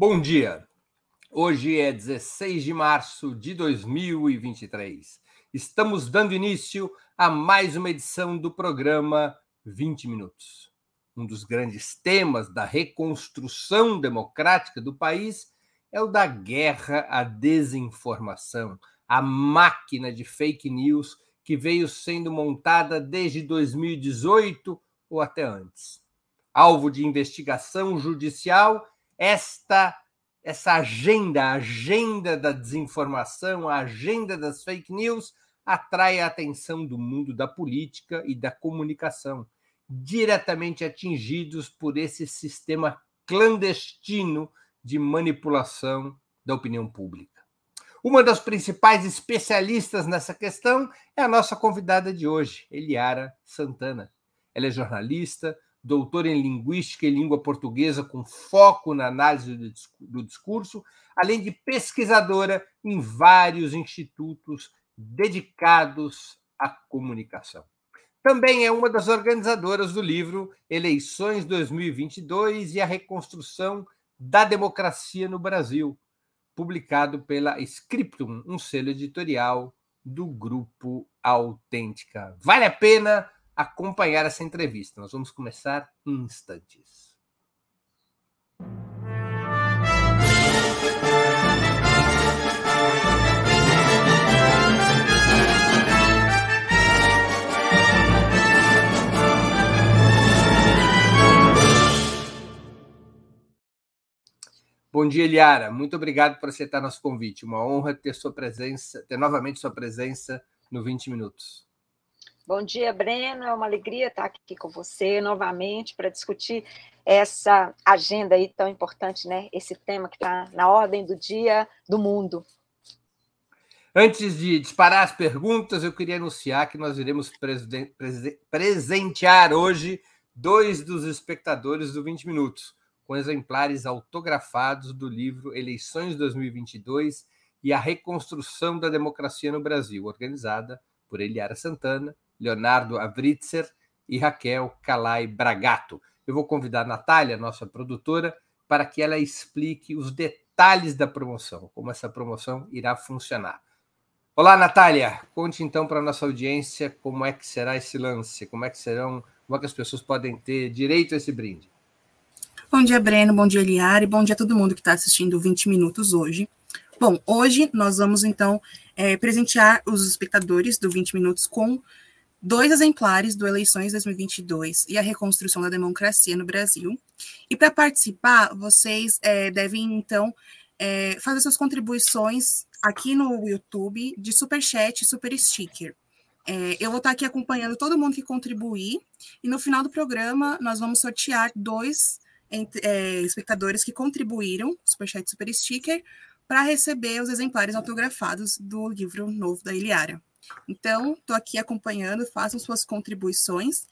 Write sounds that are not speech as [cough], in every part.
Bom dia. Hoje é 16 de março de 2023. Estamos dando início a mais uma edição do programa 20 Minutos. Um dos grandes temas da reconstrução democrática do país é o da guerra à desinformação, a máquina de fake news que veio sendo montada desde 2018 ou até antes. Alvo de investigação judicial esta essa agenda, a agenda da desinformação, a agenda das fake news, atrai a atenção do mundo da política e da comunicação, diretamente atingidos por esse sistema clandestino de manipulação da opinião pública. Uma das principais especialistas nessa questão é a nossa convidada de hoje, Eliara Santana. Ela é jornalista, doutor em Linguística e Língua Portuguesa, com foco na análise do discurso, além de pesquisadora em vários institutos dedicados à comunicação. Também é uma das organizadoras do livro Eleições 2022 e a Reconstrução da Democracia no Brasil, publicado pela Scriptum, um selo editorial do Grupo Autêntica. Vale a pena acompanhar essa entrevista. Nós vamos começar em instantes. Bom dia, Eliara. Muito obrigado por aceitar nosso convite. Uma honra ter sua presença, ter novamente sua presença no 20 minutos. Bom dia, Breno. É uma alegria estar aqui com você novamente para discutir essa agenda aí tão importante, né? Esse tema que está na ordem do dia do mundo. Antes de disparar as perguntas, eu queria anunciar que nós iremos presentear hoje dois dos espectadores do 20 Minutos, com exemplares autografados do livro Eleições 2022 e a Reconstrução da Democracia no Brasil, organizada por Eliara Santana Leonardo Avritzer e Raquel Calai Bragato. Eu vou convidar a Natália, nossa produtora, para que ela explique os detalhes da promoção, como essa promoção irá funcionar. Olá, Natália. Conte então para a nossa audiência como é que será esse lance, como é que serão, como é que as pessoas podem ter direito a esse brinde. Bom dia, Breno. Bom dia, Liara. E bom dia a todo mundo que está assistindo 20 Minutos hoje. Bom, hoje nós vamos então é, presentear os espectadores do 20 Minutos com dois exemplares do Eleições 2022 e a Reconstrução da Democracia no Brasil. E para participar, vocês é, devem, então, é, fazer suas contribuições aqui no YouTube de Super Chat e Super Sticker. É, eu vou estar aqui acompanhando todo mundo que contribuir, e no final do programa nós vamos sortear dois é, espectadores que contribuíram, Superchat e Super Sticker, para receber os exemplares autografados do livro novo da Iliara. Então, estou aqui acompanhando, façam suas contribuições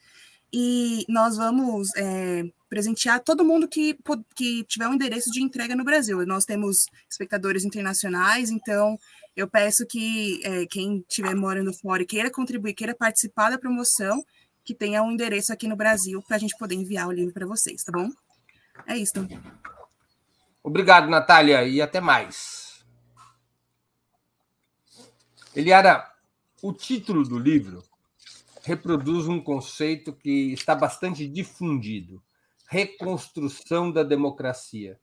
e nós vamos é, presentear todo mundo que, que tiver um endereço de entrega no Brasil. Nós temos espectadores internacionais, então eu peço que é, quem estiver morando fora e queira contribuir, queira participar da promoção, que tenha um endereço aqui no Brasil para a gente poder enviar o livro para vocês, tá bom? É isso. Obrigado, Natália, e até mais. Eliara, o título do livro reproduz um conceito que está bastante difundido: reconstrução da democracia.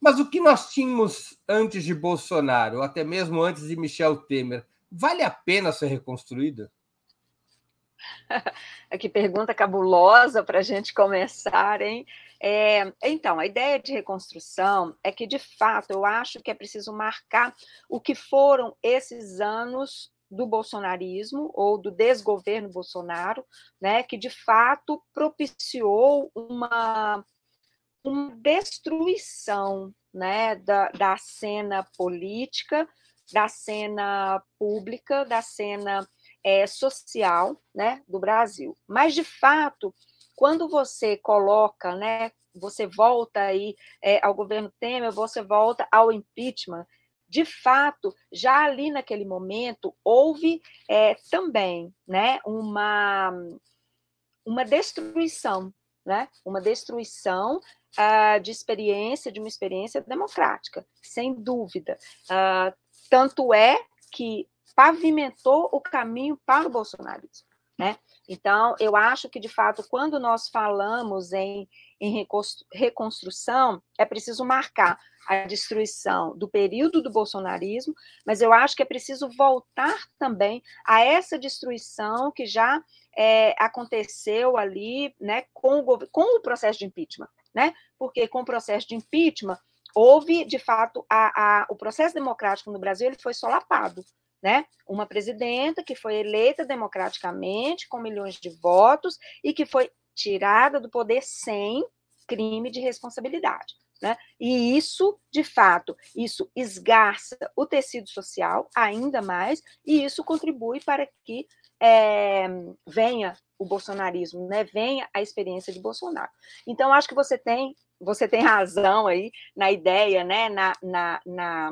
Mas o que nós tínhamos antes de Bolsonaro, até mesmo antes de Michel Temer, vale a pena ser reconstruída? [laughs] Que pergunta cabulosa para a gente começar, hein? É, então, a ideia de reconstrução é que, de fato, eu acho que é preciso marcar o que foram esses anos do bolsonarismo ou do desgoverno Bolsonaro, né, que de fato propiciou uma, uma destruição né, da, da cena política, da cena pública, da cena é, social né, do Brasil. Mas, de fato, quando você coloca, né, você volta aí é, ao governo Temer, você volta ao impeachment, de fato, já ali naquele momento, houve é, também né, uma, uma destruição, né? uma destruição uh, de experiência, de uma experiência democrática, sem dúvida. Uh, tanto é que pavimentou o caminho para o bolsonarismo. Né? Então, eu acho que, de fato, quando nós falamos em, em reconstrução, é preciso marcar a destruição do período do bolsonarismo, mas eu acho que é preciso voltar também a essa destruição que já é, aconteceu ali né, com, o, com o processo de impeachment. Né? Porque com o processo de impeachment, houve, de fato, a, a, o processo democrático no Brasil ele foi solapado né? Uma presidenta que foi eleita democraticamente, com milhões de votos, e que foi tirada do poder sem crime de responsabilidade. Né? E isso, de fato, isso esgarça o tecido social ainda mais, e isso contribui para que é, venha o bolsonarismo, né? venha a experiência de Bolsonaro. Então, acho que você tem, você tem [laughs] razão aí na ideia, né? na, na, na,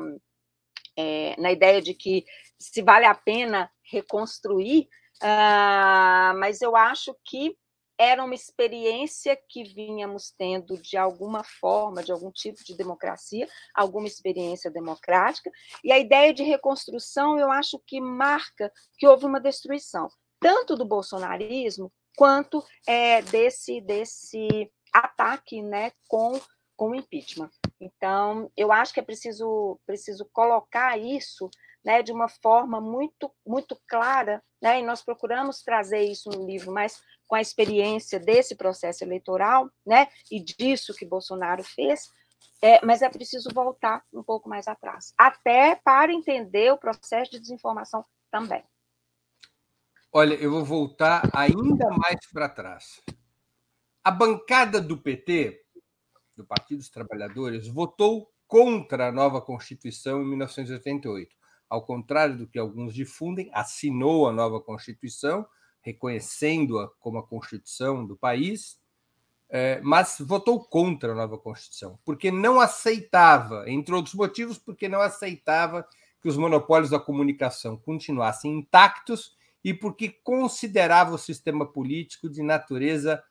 é, na ideia de que se vale a pena reconstruir, uh, mas eu acho que era uma experiência que vínhamos tendo de alguma forma, de algum tipo de democracia, alguma experiência democrática, e a ideia de reconstrução eu acho que marca que houve uma destruição, tanto do bolsonarismo quanto é, desse, desse ataque né, com, com o impeachment. Então, eu acho que é preciso, preciso colocar isso né, de uma forma muito, muito clara, né, e nós procuramos trazer isso no livro, mas com a experiência desse processo eleitoral, né, e disso que Bolsonaro fez, é, mas é preciso voltar um pouco mais atrás, até para entender o processo de desinformação também. Olha, eu vou voltar ainda mais para trás. A bancada do PT, do Partido dos Trabalhadores, votou contra a nova Constituição em 1988 ao contrário do que alguns difundem, assinou a nova Constituição, reconhecendo-a como a Constituição do país, é, mas votou contra a nova Constituição, porque não aceitava, entre outros motivos, porque não aceitava que os monopólios da comunicação continuassem intactos e porque considerava o sistema político de natureza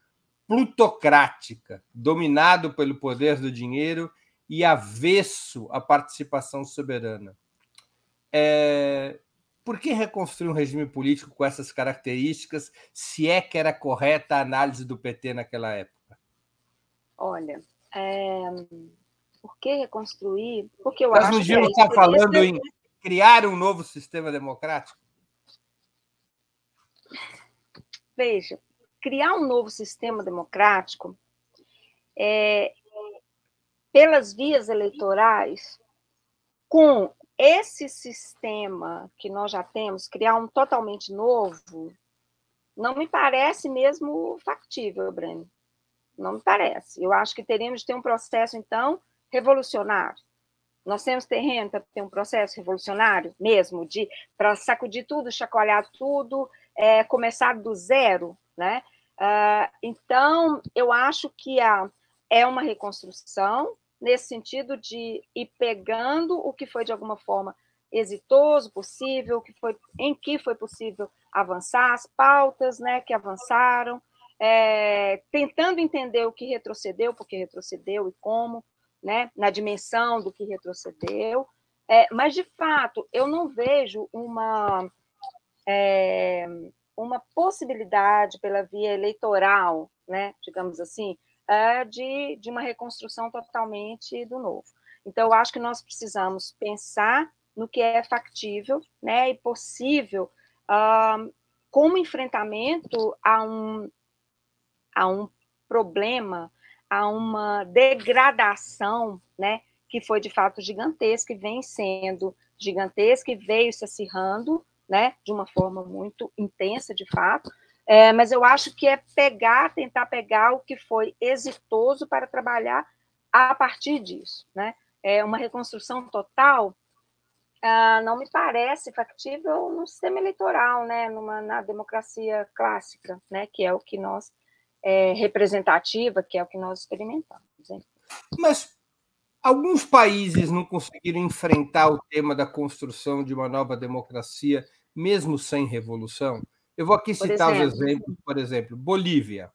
plutocrática, dominado pelo poder do dinheiro e avesso à participação soberana. É, por que reconstruir um regime político com essas características, se é que era correta a análise do PT naquela época? Olha, é, por que reconstruir? Porque eu Nós acho não que é estar falando ser... em criar um novo sistema democrático? Veja, criar um novo sistema democrático é, pelas vias eleitorais, com esse sistema que nós já temos, criar um totalmente novo, não me parece mesmo factível, Breno. Não me parece. Eu acho que teríamos de ter um processo, então, revolucionário. Nós temos terreno para ter um processo revolucionário mesmo, de para sacudir tudo, chacoalhar tudo, é, começar do zero, né? Uh, então, eu acho que a, é uma reconstrução, nesse sentido de ir pegando o que foi de alguma forma exitoso, possível, que foi, em que foi possível avançar, as pautas né, que avançaram, é, tentando entender o que retrocedeu, porque retrocedeu e como, né, na dimensão do que retrocedeu. É, mas, de fato, eu não vejo uma, é, uma possibilidade pela via eleitoral, né, digamos assim, é, de, de uma reconstrução totalmente do novo. Então, eu acho que nós precisamos pensar no que é factível né, e possível uh, como enfrentamento a um, a um problema, a uma degradação né, que foi de fato gigantesca e vem sendo gigantesca e veio se acirrando né, de uma forma muito intensa, de fato, é, mas eu acho que é pegar, tentar pegar o que foi exitoso para trabalhar a partir disso. Né? É uma reconstrução total ah, não me parece factível no sistema eleitoral, né? Numa, na democracia clássica, né? que é o que nós, é, representativa, que é o que nós experimentamos. Hein? Mas alguns países não conseguiram enfrentar o tema da construção de uma nova democracia, mesmo sem revolução? Eu vou aqui citar os exemplos, por exemplo, Bolívia,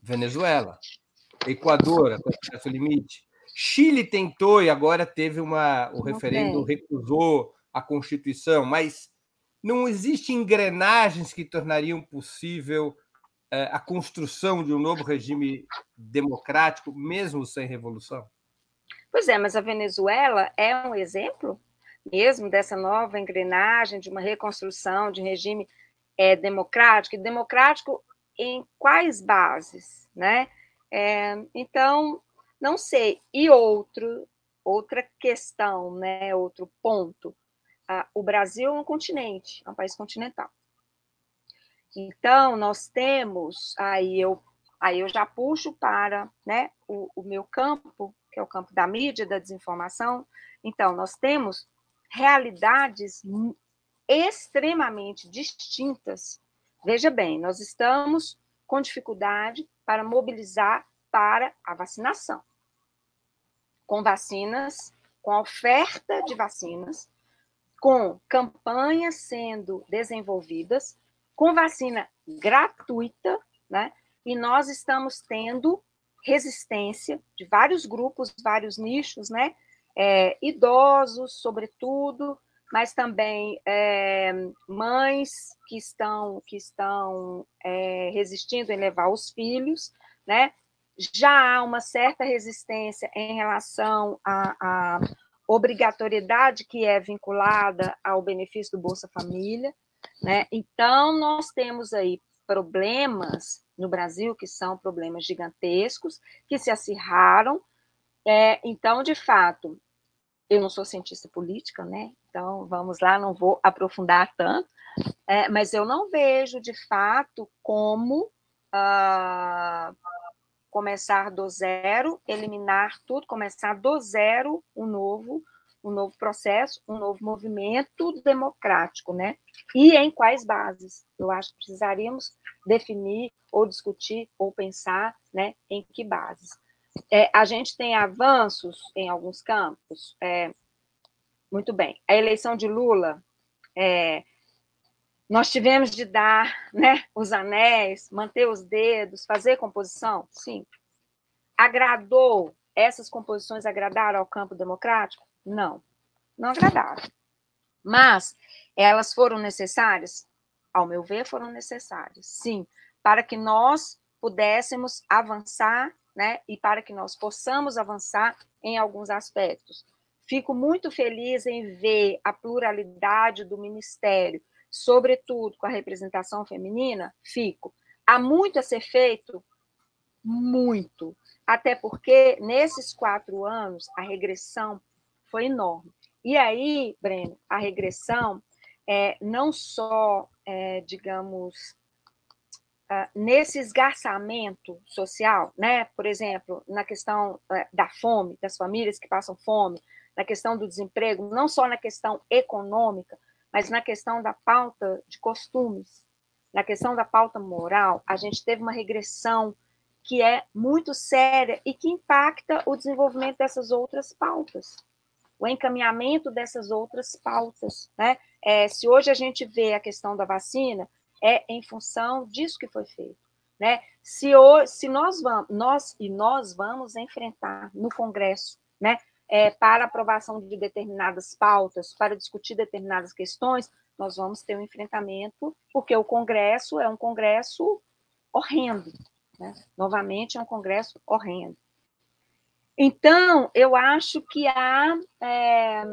Venezuela, Equador, até certo limite. Chile tentou e agora teve uma. O referendo recusou a Constituição, mas não existem engrenagens que tornariam possível é, a construção de um novo regime democrático, mesmo sem revolução? Pois é, mas a Venezuela é um exemplo mesmo dessa nova engrenagem de uma reconstrução de regime é, democrático, e democrático em quais bases, né? É, então, não sei. E outro, outra questão, né? Outro ponto. Ah, o Brasil é um continente, é um país continental. Então, nós temos, aí eu, aí eu já puxo para né, o, o meu campo, que é o campo da mídia, da desinformação. Então, nós temos realidades extremamente distintas. Veja bem, nós estamos com dificuldade para mobilizar para a vacinação. Com vacinas, com a oferta de vacinas, com campanhas sendo desenvolvidas, com vacina gratuita, né? E nós estamos tendo resistência de vários grupos, vários nichos, né? É, idosos, sobretudo, mas também é, mães que estão que estão é, resistindo em levar os filhos, né? Já há uma certa resistência em relação à, à obrigatoriedade que é vinculada ao benefício do Bolsa Família, né? Então nós temos aí problemas no Brasil que são problemas gigantescos que se acirraram. É, então, de fato, eu não sou cientista política, né? Então, vamos lá, não vou aprofundar tanto, é, mas eu não vejo, de fato, como uh, começar do zero, eliminar tudo, começar do zero um novo, um novo processo, um novo movimento democrático, né? E em quais bases? Eu acho que precisaríamos definir ou discutir ou pensar, né, em que bases. É, a gente tem avanços em alguns campos. É, muito bem. A eleição de Lula, é, nós tivemos de dar né, os anéis, manter os dedos, fazer composição? Sim. Agradou? Essas composições agradaram ao campo democrático? Não, não agradaram. Mas elas foram necessárias? Ao meu ver, foram necessárias, sim, para que nós pudéssemos avançar né? E para que nós possamos avançar em alguns aspectos. Fico muito feliz em ver a pluralidade do ministério, sobretudo com a representação feminina. Fico. Há muito a ser feito? Muito. Até porque, nesses quatro anos, a regressão foi enorme. E aí, Breno, a regressão é não só, é, digamos, uh, nesse esgarçamento social, né? Por exemplo, na questão uh, da fome, das famílias que passam fome, na questão do desemprego, não só na questão econômica, mas na questão da pauta de costumes, na questão da pauta moral, a gente teve uma regressão que é muito séria e que impacta o desenvolvimento dessas outras pautas, o encaminhamento dessas outras pautas. Né? É, se hoje a gente vê a questão da vacina, é em função disso que foi feito. Né? Se, o, se nós vamos, nós e nós vamos enfrentar no Congresso, né, é, para aprovação de determinadas pautas, para discutir determinadas questões, nós vamos ter um enfrentamento, porque o Congresso é um Congresso horrendo, né? novamente é um Congresso horrendo. Então, eu acho que há, é,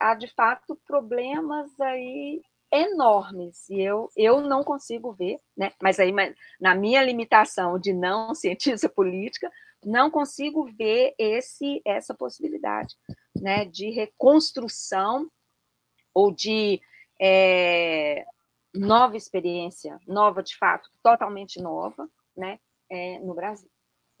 há de fato problemas aí enormes e eu, eu não consigo ver, né? Mas aí na minha limitação de não [laughs] cientista política, não consigo ver esse essa possibilidade, né? De reconstrução ou de é, nova experiência, nova de fato, totalmente nova, né? É, no Brasil.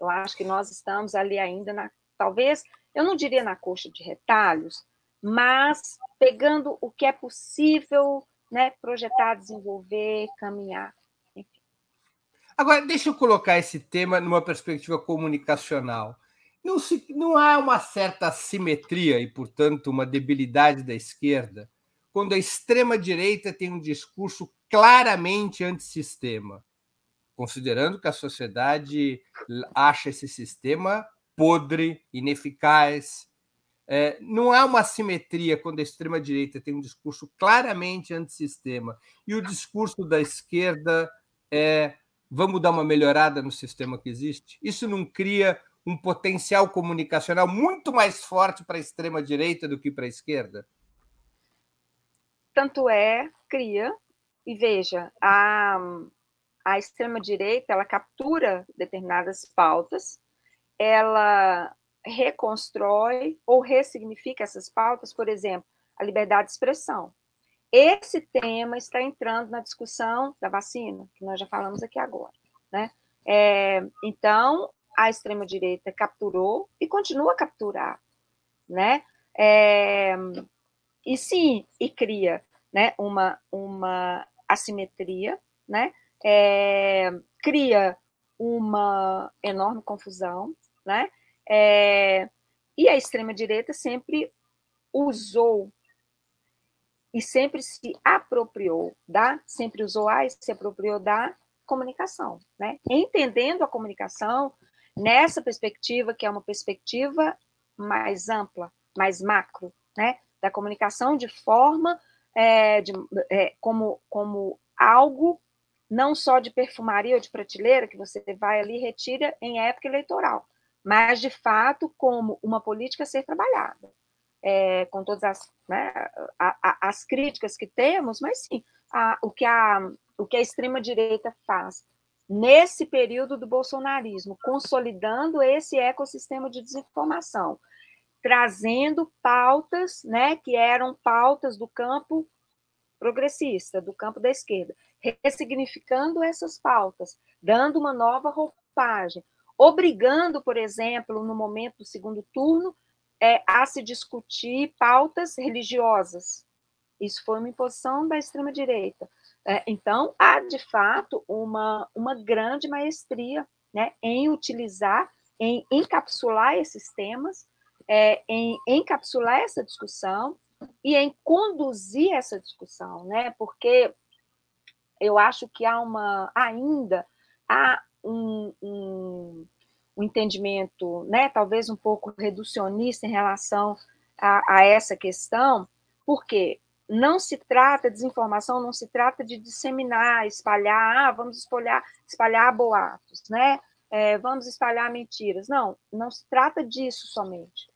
Eu acho que nós estamos ali ainda na, talvez, eu não diria na coxa de retalhos, mas pegando o que é possível né, projetar, desenvolver, caminhar. Agora, deixa eu colocar esse tema numa perspectiva comunicacional. Não, se, não há uma certa simetria e, portanto, uma debilidade da esquerda quando a extrema-direita tem um discurso claramente antissistema. considerando que a sociedade acha esse sistema podre, ineficaz. É, não há uma simetria quando a extrema-direita tem um discurso claramente antissistema e o discurso da esquerda é vamos dar uma melhorada no sistema que existe. Isso não cria um potencial comunicacional muito mais forte para a extrema-direita do que para a esquerda? Tanto é, cria. E veja, a, a extrema-direita ela captura determinadas pautas, ela reconstrói ou ressignifica essas pautas, por exemplo, a liberdade de expressão. Esse tema está entrando na discussão da vacina, que nós já falamos aqui agora. Né? É, então, a extrema-direita capturou e continua a capturar. Né? É, e sim, e cria né, uma, uma assimetria, né? É, cria uma enorme confusão, né? É, e a extrema-direita sempre usou e sempre se apropriou da, sempre usou a e se apropriou da comunicação, né? Entendendo a comunicação nessa perspectiva que é uma perspectiva mais ampla, mais macro, né? Da comunicação de forma é, de, é, como, como algo não só de perfumaria ou de prateleira que você vai ali e retira em época eleitoral, mas de fato como uma política a ser trabalhada. É, com todas as, né, a, a, as críticas que temos, mas sim, a, o, que a, o que a extrema-direita faz nesse período do bolsonarismo, consolidando esse ecossistema de desinformação, trazendo pautas né, que eram pautas do campo progressista, do campo da esquerda, ressignificando essas pautas, dando uma nova roupagem, obrigando, por exemplo, no momento do segundo turno, é, a se discutir pautas religiosas. Isso foi uma imposição da extrema-direita. É, então, há, de fato, uma, uma grande maestria né, em utilizar, em encapsular esses temas, é, em encapsular essa discussão e em conduzir essa discussão, né? porque eu acho que há uma, ainda há um, um um entendimento, né, talvez um pouco reducionista em relação a, a essa questão, porque não se trata, desinformação não se trata de disseminar, espalhar, ah, vamos espalhar, espalhar boatos, né? É, vamos espalhar mentiras. Não, não se trata disso somente.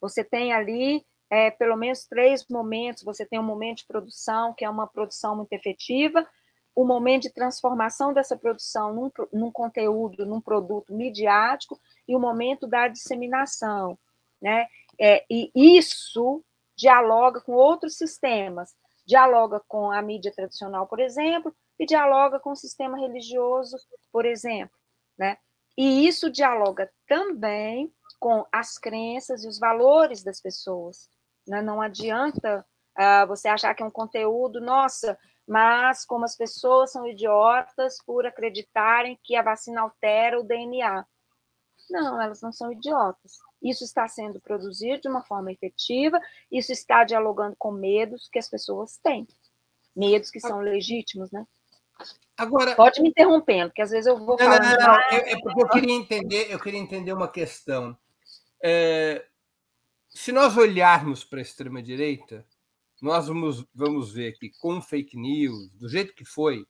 Você tem ali é, pelo menos três momentos. Você tem um momento de produção, que é uma produção muito efetiva, o momento de transformação dessa produção num, num conteúdo, num produto midiático, e o momento da disseminação. Né? É, e isso dialoga com outros sistemas, dialoga com a mídia tradicional, por exemplo, e dialoga com o sistema religioso, por exemplo. Né? E isso dialoga também com as crenças e os valores das pessoas. Né? Não adianta uh, você achar que é um conteúdo, nossa, mas como as pessoas são idiotas por acreditarem que a vacina altera o DNA. Não, elas não são idiotas. Isso está sendo produzido de uma forma efetiva, isso está dialogando com medos que as pessoas têm. Medos que são legítimos, né? Agora, pode me interrompendo, porque às vezes eu vou falar. Não, não, não, é, é porque eu queria entender, eu queria entender uma questão. É, se nós olharmos para a extrema direita, nós vamos, vamos ver que com fake news, do jeito que foi,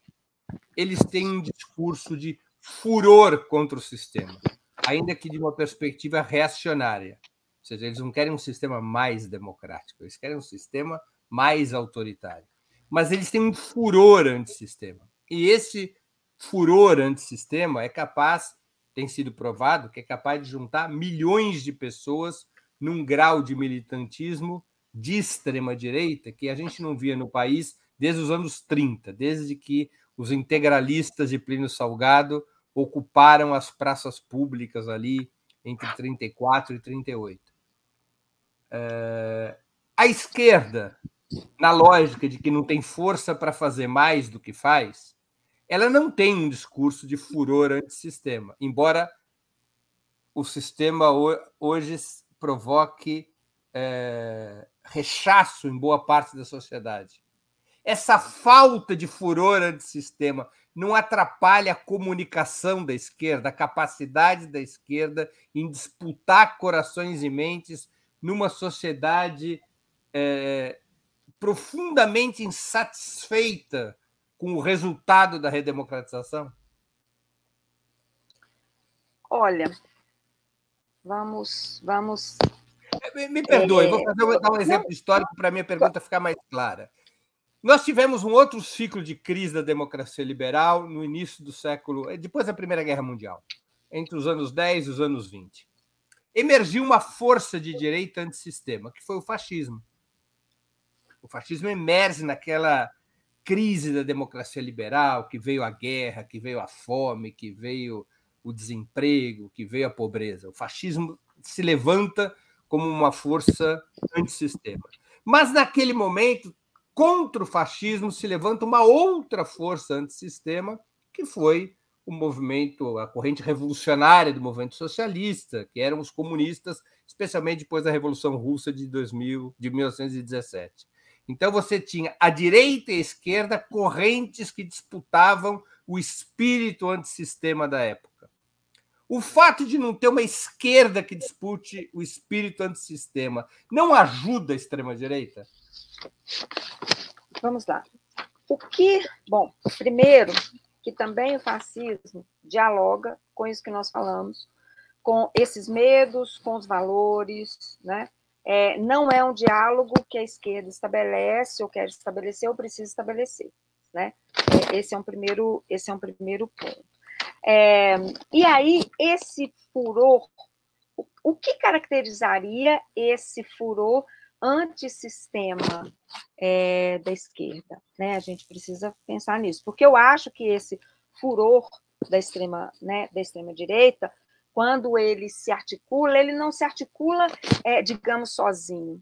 eles têm um discurso de furor contra o sistema, ainda que de uma perspectiva reacionária. Ou seja, eles não querem um sistema mais democrático, eles querem um sistema mais autoritário. Mas eles têm um furor antissistema. E esse furor antissistema é capaz, tem sido provado, que é capaz de juntar milhões de pessoas num grau de militantismo de extrema-direita que a gente não via no país desde os anos 30, desde que os integralistas de Plínio Salgado ocuparam as praças públicas ali entre 34 e 38. É... A esquerda, na lógica de que não tem força para fazer mais do que faz, ela não tem um discurso de furor antissistema, embora o sistema hoje provoque é, rechaço em boa parte da sociedade. Essa falta de furor antissistema não atrapalha a comunicação da esquerda, a capacidade da esquerda em disputar corações e mentes numa sociedade é, profundamente insatisfeita com o resultado da redemocratização? Olha, vamos, vamos. É, me perdoe, é... vou, fazer, vou dar um exemplo histórico para a minha pergunta ficar mais clara. Nós tivemos um outro ciclo de crise da democracia liberal no início do século, depois da Primeira Guerra Mundial, entre os anos 10 e os anos 20. Emergiu uma força de direita antissistema, que foi o fascismo. O fascismo emerge naquela crise da democracia liberal, que veio a guerra, que veio a fome, que veio o desemprego, que veio a pobreza. O fascismo se levanta como uma força antissistema. Mas naquele momento contra o fascismo se levanta uma outra força antissistema, que foi o movimento, a corrente revolucionária do movimento socialista, que eram os comunistas, especialmente depois da Revolução Russa de 2000, de 1917. Então você tinha a direita e a esquerda correntes que disputavam o espírito antissistema da época. O fato de não ter uma esquerda que dispute o espírito antissistema não ajuda a extrema-direita? Vamos lá. O que, bom, primeiro, que também o fascismo dialoga com isso que nós falamos, com esses medos, com os valores, né? É, não é um diálogo que a esquerda estabelece ou quer estabelecer ou precisa estabelecer, né? É, esse é um primeiro, esse é um primeiro ponto. É, e aí esse furor, o, que caracterizaria esse furor antissistema é, da esquerda. Né? A gente precisa pensar nisso, porque eu acho que esse furor da extrema, né, da extrema direita, quando ele se articula, ele não se articula, é, digamos, sozinho.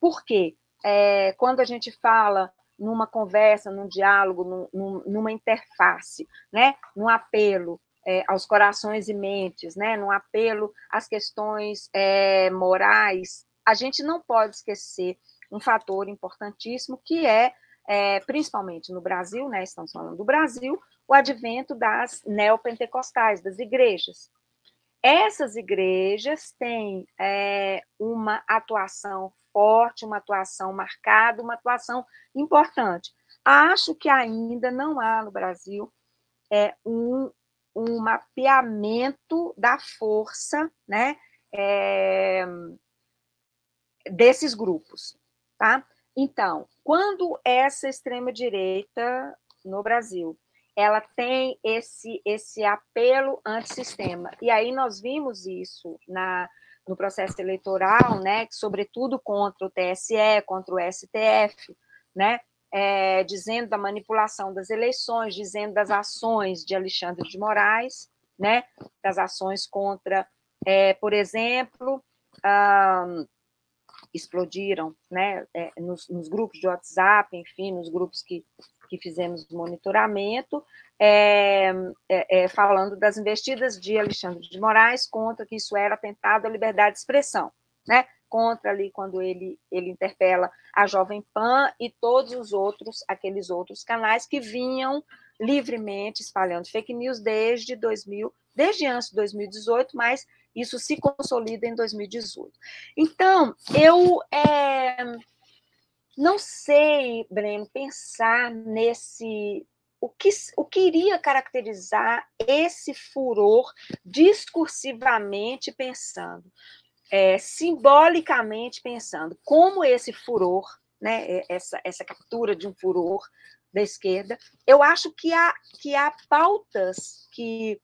Por quê? É, quando a gente fala numa conversa, num diálogo, num, numa interface, né, num apelo é, aos corações e mentes, né, num apelo às questões é, morais. A gente não pode esquecer um fator importantíssimo que é, é, principalmente no Brasil, né, estamos falando do Brasil, o advento das neopentecostais, das igrejas. Essas igrejas têm é, uma atuação forte, uma atuação marcada, uma atuação importante. Acho que ainda não há no Brasil é, um, um mapeamento da força, né? É, desses grupos, tá? Então, quando essa extrema direita no Brasil, ela tem esse esse apelo antissistema. E aí nós vimos isso na no processo eleitoral, né, sobretudo contra o TSE, contra o STF, né, é, dizendo da manipulação das eleições, dizendo das ações de Alexandre de Moraes, né, das ações contra, é, por exemplo, explodiram, né, é, nos, nos, grupos de WhatsApp, enfim, nos grupos que, que fizemos monitoramento, é, é, é, falando das investidas de Alexandre de Moraes contra que isso era atentado à liberdade de expressão, né, contra ali quando ele, ele interpela a Jovem Pan e todos os outros, aqueles outros canais que vinham livremente espalhando fake news desde 2000, desde antes de 2018, mas isso se consolida em 2018. Então, eu é, não sei, Breno, pensar nesse. O que, o que iria caracterizar esse furor discursivamente pensando, é, simbolicamente pensando, como esse furor, né, essa, essa captura de um furor da esquerda, eu acho que há, que há pautas que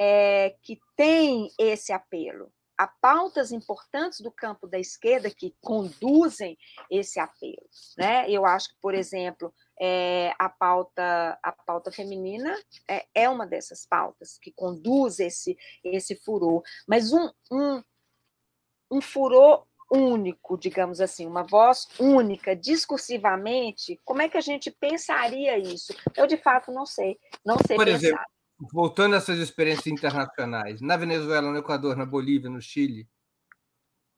é, que tem esse apelo. Há pautas importantes do campo da esquerda que conduzem esse apelo. Né? Eu acho que, por exemplo, é, a, pauta, a pauta feminina é, é, uma dessas pautas que conduz esse, esse furor. Mas um, um, um furor único, digamos assim, uma voz única, discursivamente, como é que a gente pensaria isso? Eu, de fato, não sei. Não sei Por pensar. exemplo, voltando a essas experiências internacionais, na Venezuela, no Equador, na Bolívia, no Chile,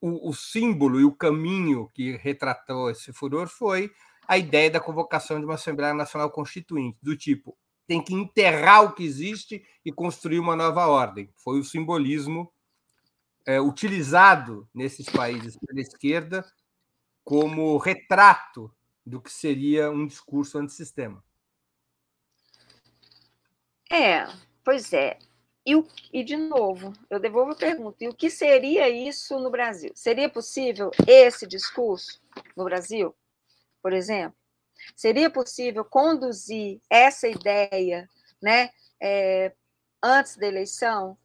o, o, símbolo e o caminho que retratou esse furor foi a ideia da convocação de uma Assembleia Nacional Constituinte, do tipo tem que enterrar o que existe e construir uma nova ordem. Foi o simbolismo é, utilizado nesses países pela esquerda como retrato do que seria um discurso antissistema. É, pois é. E, o, e, de novo, eu devolvo a pergunta: e o que seria isso no Brasil? Seria possível esse discurso no Brasil, por exemplo? Seria possível conduzir essa ideia né, é, antes da eleição?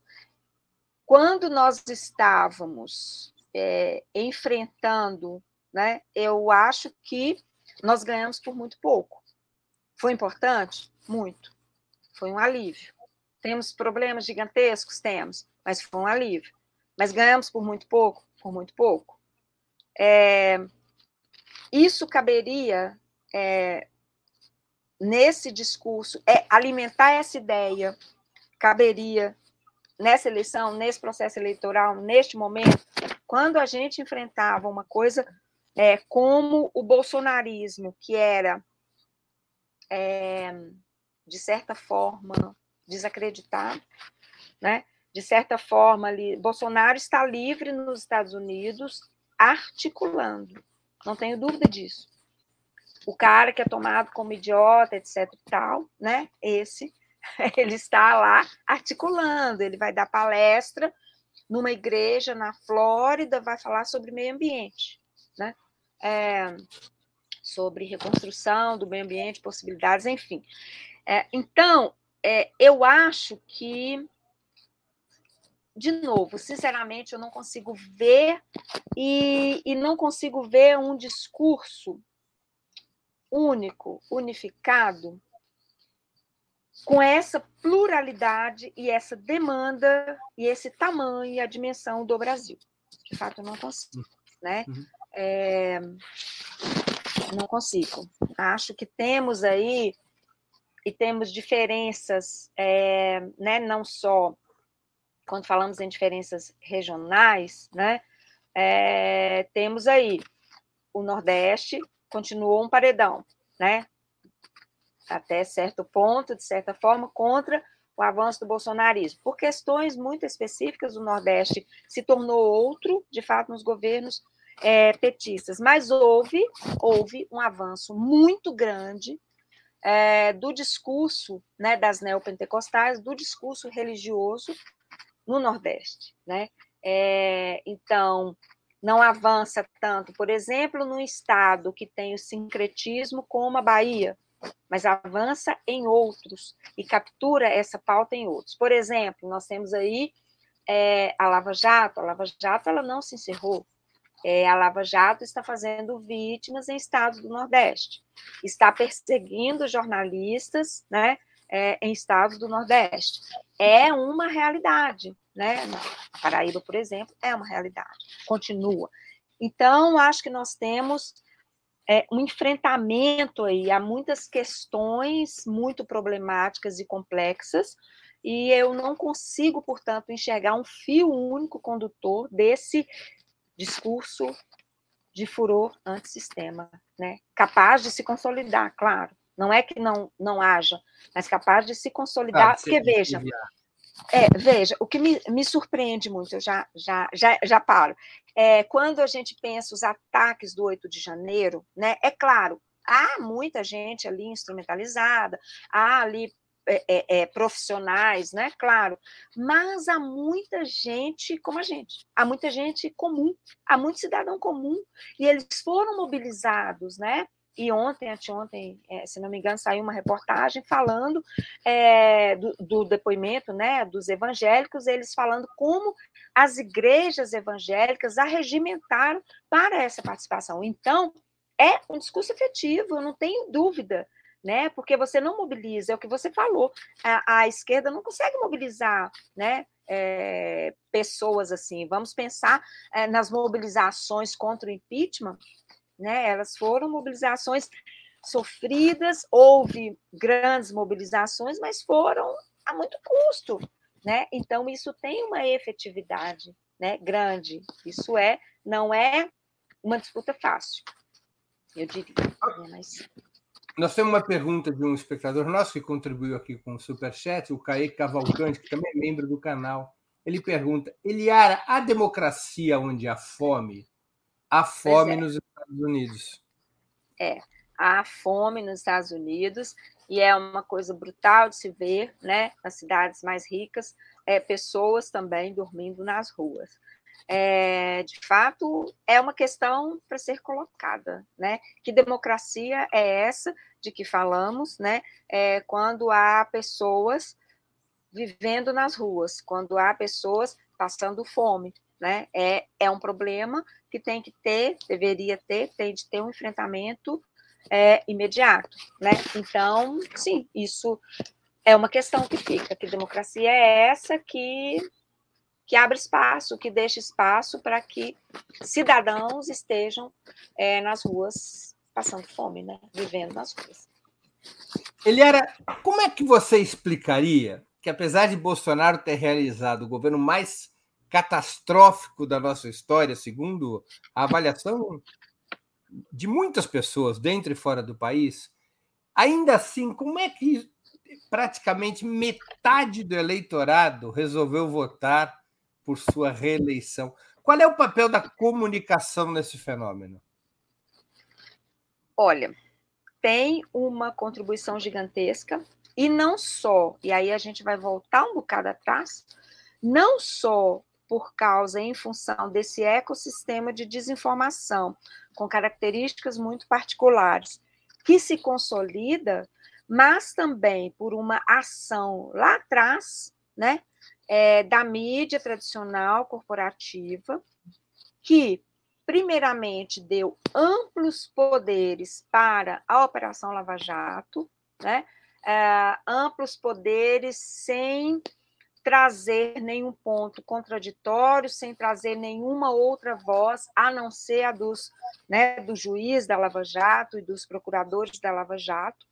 Quando nós estávamos é, enfrentando, né, eu acho que nós ganhamos por muito pouco. Foi importante? Muito. Foi um alívio. Temos problemas gigantescos? Temos, mas foi um alívio. Mas ganhamos por muito pouco? Por muito pouco. É, isso caberia é, nesse discurso, é alimentar essa ideia, caberia nessa eleição, nesse processo eleitoral, neste momento, quando a gente enfrentava uma coisa é, como o bolsonarismo, que era, é, de certa forma, desacreditado, né? De certa forma, ali, Bolsonaro está livre nos Estados Unidos, articulando, não tenho dúvida disso. O cara que é tomado como idiota, etc. tal, né? Esse, [laughs] ele está lá articulando, ele vai dar palestra numa igreja na Flórida, vai falar sobre meio ambiente, né? É, sobre reconstrução do meio ambiente, possibilidades, enfim. É, então, é, eu acho que, de novo, sinceramente, eu não consigo ver e, e não consigo ver um discurso único, unificado, com essa pluralidade e essa demanda e esse tamanho e a dimensão do Brasil. De fato, eu não consigo, né? Uhum. É, não consigo. Acho que temos aí e temos diferenças, é, né, não só quando falamos em diferenças regionais, né, é, temos aí o Nordeste continuou um paredão, né, até certo ponto, de certa forma, contra o avanço do bolsonarismo. Por questões muito específicas, o Nordeste se tornou outro, de fato, nos governos é, petistas, mas houve, houve um avanço muito grande é, do discurso né, das neopentecostais, do discurso religioso no Nordeste. Né? É, então, não avança tanto, por exemplo, num estado que tem o sincretismo como a Bahia, mas avança em outros e captura essa pauta em outros. Por exemplo, nós temos aí é, a Lava Jato, a Lava Jato ela não se encerrou, é, a Lava Jato está fazendo vítimas em estados do Nordeste, está perseguindo jornalistas né, é, em estados do Nordeste. É uma realidade. Né? Paraíba, por exemplo, é uma realidade, continua. Então, acho que nós temos é, um enfrentamento aí a muitas questões muito problemáticas e complexas, e eu não consigo, portanto, enxergar um fio único condutor desse discurso de furor antissistema, né? capaz de se consolidar, claro. Não é que não, não haja, mas capaz de se consolidar, ah, porque veja, é, veja, o que me, me, surpreende muito, eu já, já, já, já paro, é quando a gente pensa os ataques do 8 de janeiro, né? É claro, há muita gente ali instrumentalizada, há ali é, é, é, profissionais, né? Claro, mas há muita gente como a gente, há muita gente comum, há muito cidadão comum, e eles foram mobilizados, né? E ontem, anteontem, é, se não me engano, saiu uma reportagem falando é, do, do, depoimento né, dos evangélicos, eles falando como as igrejas evangélicas arregimentaram para essa participação. Então, é um discurso efetivo, eu não tenho dúvida né? Porque você não mobiliza, é o que você falou. A, a esquerda não consegue mobilizar, né? É, pessoas assim. Vamos pensar é, nas mobilizações contra o impeachment, né? Elas foram mobilizações sofridas, houve grandes mobilizações, mas foram a muito custo, né? Então isso tem uma efetividade, né? Grande. Isso é, não é uma disputa fácil, eu diria. Mas... Nós temos uma pergunta de um espectador nosso que contribuiu aqui com o Superchat, o Kaique Cavalcante, que também é membro do canal. Ele pergunta: Eliara, há democracia onde há fome? Há fome é. nos Estados Unidos. É, há fome nos Estados Unidos e é uma coisa brutal de se ver, né? Nas cidades mais ricas, é, pessoas também dormindo nas ruas. É, de fato, é uma questão para ser colocada, né? Que democracia é essa de que falamos, né? É, quando há pessoas vivendo nas ruas, quando há pessoas passando fome, né? É, é um problema que tem que ter, deveria ter, tem de ter um enfrentamento é, imediato, né? Então, sim, isso é uma questão que fica. Que democracia é essa que que abre espaço, que deixa espaço para que cidadãos estejam é, nas ruas passando fome, né? Vivendo nas ruas. Eliara, como é que você explicaria que, apesar de Bolsonaro ter realizado o governo mais catastrófico da nossa história, segundo a avaliação de muitas pessoas dentro e fora do país, ainda assim, como é que praticamente metade do eleitorado resolveu votar por sua reeleição? Qual é o papel da comunicação nesse fenômeno? Olha, tem uma contribuição gigantesca, e não só, e aí a gente vai voltar um bocado atrás, não só por causa, em função desse ecossistema de desinformação, com características muito particulares, que se consolida, mas também por uma ação lá atrás, né, é, da mídia tradicional corporativa, que, primeiramente, deu amplos poderes para a Operação Lava Jato, né, é, amplos poderes sem trazer nenhum ponto contraditório, sem trazer nenhuma outra voz, a não ser a dos, né, do juiz da Lava Jato e dos procuradores da Lava Jato,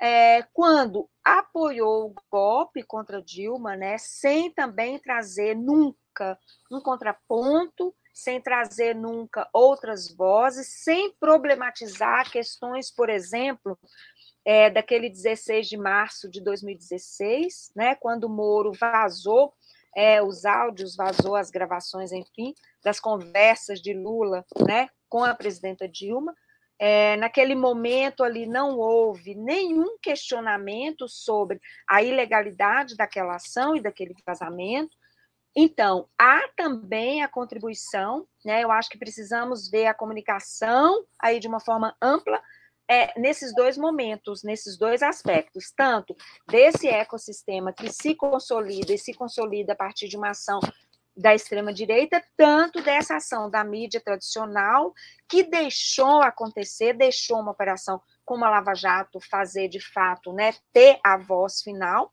é, quando apoiou o golpe contra Dilma, né, sem também trazer nunca um contraponto, sem trazer nunca outras vozes, sem problematizar questões, por exemplo, é, daquele 16 de março de 2016, né, quando o Moro vazou é, os áudios, vazou as gravações, enfim, das conversas de Lula né, com a presidenta Dilma. É, naquele momento ali não houve nenhum questionamento sobre a ilegalidade daquela ação e daquele vazamento. Então, há também a contribuição, né? Eu acho que precisamos ver a comunicação aí de uma forma ampla, é, nesses dois momentos, nesses dois aspectos, tanto desse ecossistema que se consolida e se consolida a partir de uma ação da extrema-direita, tanto dessa ação da mídia tradicional, que deixou acontecer, deixou uma operação como a Lava Jato fazer de fato, né, ter a voz final,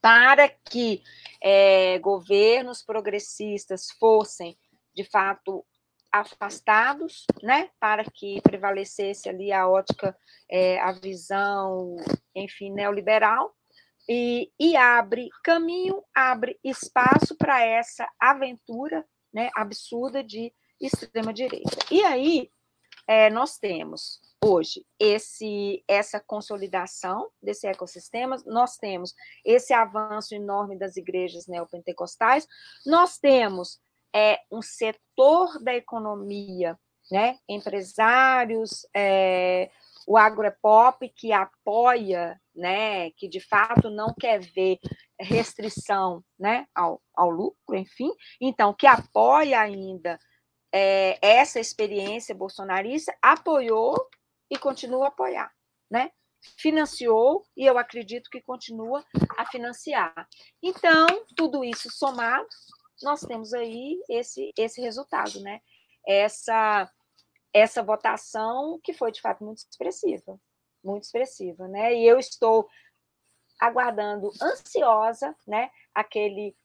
para que é, governos progressistas fossem, de fato, afastados, né, para que prevalecesse ali a ótica, é, a visão, enfim, neoliberal, e, e abre caminho, abre espaço para essa aventura, né, absurda de extrema direita. E aí é, nós temos hoje esse essa consolidação desse ecossistema, nós temos esse avanço enorme das igrejas neopentecostais, nós temos é um setor da economia, né, empresários, é, o agropop que apoia, né, que de fato não quer ver restrição, né, ao, ao lucro, enfim, então que apoia ainda é, essa experiência bolsonarista, apoiou e continua a apoiar, né? Financiou e eu acredito que continua a financiar. Então, tudo isso somado, nós temos aí esse, esse resultado, né? Essa, essa votação que foi, de fato, muito expressiva, muito expressiva, né? E eu estou aguardando ansiosa, né, aquele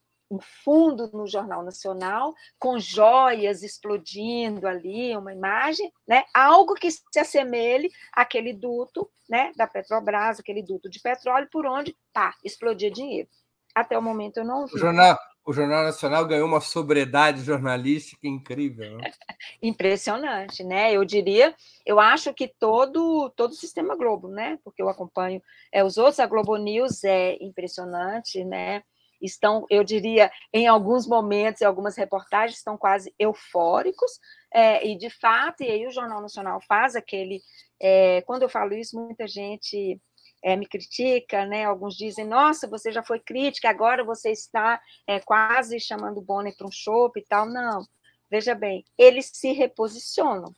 fundo no Jornal Nacional, com joias explodindo ali, uma imagem, né? algo que se assemelhe àquele duto né? da Petrobras, aquele duto de petróleo, por onde, pá, explodia dinheiro. Até o momento eu não vi. O jornal, o Jornal Nacional ganhou uma sobriedade jornalística incrível. Né? [laughs] Impressionante, né? Eu diria, eu acho que todo todo o sistema Globo, né? Porque eu acompanho é, os outros, a Globo News é impressionante, né? Estão, eu diria, em alguns momentos, em algumas reportagens, estão quase eufóricos, é, e de fato, e aí o Jornal Nacional faz aquele. É, quando eu falo isso, muita gente é, me critica, né? Alguns dizem, nossa, você já foi crítica, agora você está é, quase chamando o Bonner para um show e tal. Não, veja bem, eles se reposicionam.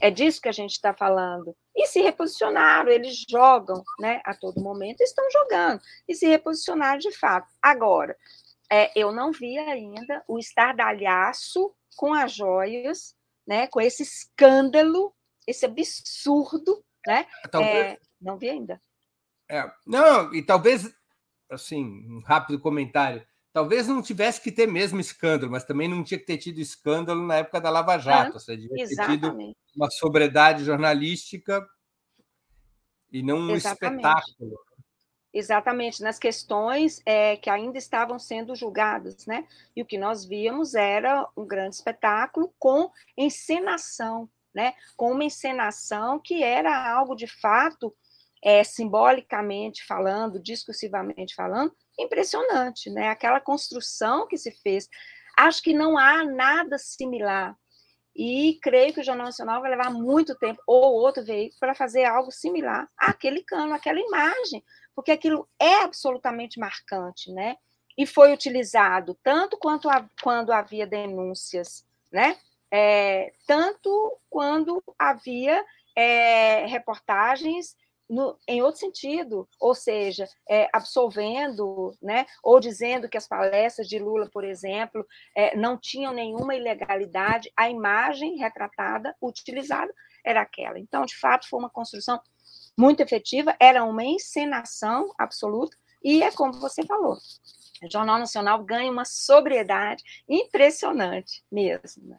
É disso que a gente está falando. E se reposicionaram, eles jogam né, a todo momento, estão jogando, e se reposicionaram de fato. Agora, é, eu não vi ainda o estardalhaço com as joias, né, com esse escândalo, esse absurdo, né? Talvez... É, não vi ainda. É, não, e talvez, assim, um rápido comentário. Talvez não tivesse que ter mesmo escândalo, mas também não tinha que ter tido escândalo na época da Lava Jato. Ah, Você devia exatamente. ter tido uma sobriedade jornalística e não um exatamente. espetáculo. Exatamente, nas questões é, que ainda estavam sendo julgadas, né? E o que nós víamos era um grande espetáculo com encenação, né? Com uma encenação que era algo de fato é, simbolicamente falando, discursivamente falando, impressionante, né? Aquela construção que se fez. Acho que não há nada similar. E creio que o Jornal Nacional vai levar muito tempo, ou outro veículo, para fazer algo similar àquele cano, àquela imagem, porque aquilo é absolutamente marcante, né? E foi utilizado tanto quanto a, quando havia denúncias, né? É, tanto quando havia é, reportagens no, em outro sentido, ou seja, é, absolvendo, né, ou dizendo que as palestras de Lula, por exemplo, é, não tinham nenhuma ilegalidade, a imagem retratada, utilizada, era aquela. Então, de fato, foi uma construção muito efetiva, era uma encenação absoluta, e é como você falou, o Jornal Nacional ganha uma sobriedade impressionante mesmo.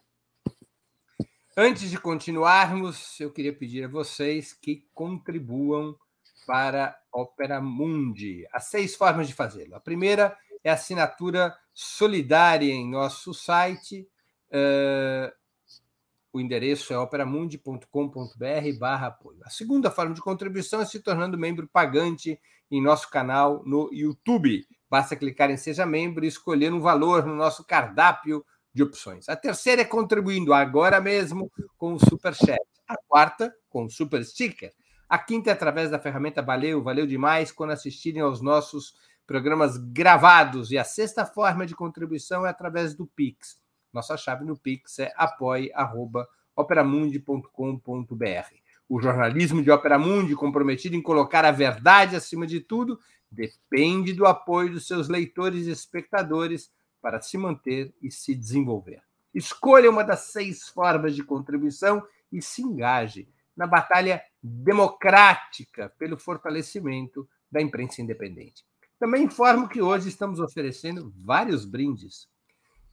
Antes de continuarmos, eu queria pedir a vocês que contribuam para Opera Mundi. Há seis formas de fazê-lo. A primeira é a assinatura solidária em nosso site. Uh, o endereço é operamundi.com.br barra apoio. A segunda forma de contribuição é se tornando membro pagante em nosso canal no YouTube. Basta clicar em Seja Membro e escolher um valor no nosso cardápio de opções. A terceira é contribuindo agora mesmo com o Super Chat. A quarta, com o Super Sticker. A quinta é através da ferramenta Valeu, valeu demais quando assistirem aos nossos programas gravados. E a sexta forma de contribuição é através do Pix. Nossa chave no Pix é apoie.operamundi.com.br. O jornalismo de Opera Mundi, comprometido em colocar a verdade acima de tudo, depende do apoio dos seus leitores e espectadores para se manter e se desenvolver. Escolha uma das seis formas de contribuição e se engaje na batalha democrática pelo fortalecimento da imprensa independente. Também informo que hoje estamos oferecendo vários brindes.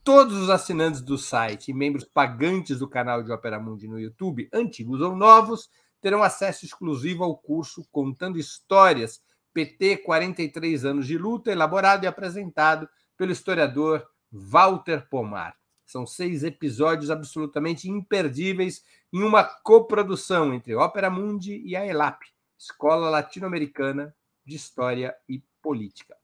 Todos os assinantes do site e membros pagantes do canal de Opera Mundi no YouTube, antigos ou novos, terão acesso exclusivo ao curso Contando Histórias PT 43 anos de luta, elaborado e apresentado pelo historiador Walter Pomar. São seis episódios absolutamente imperdíveis em uma coprodução entre Ópera Mundi e a ELAP, Escola Latino-Americana de História e Política.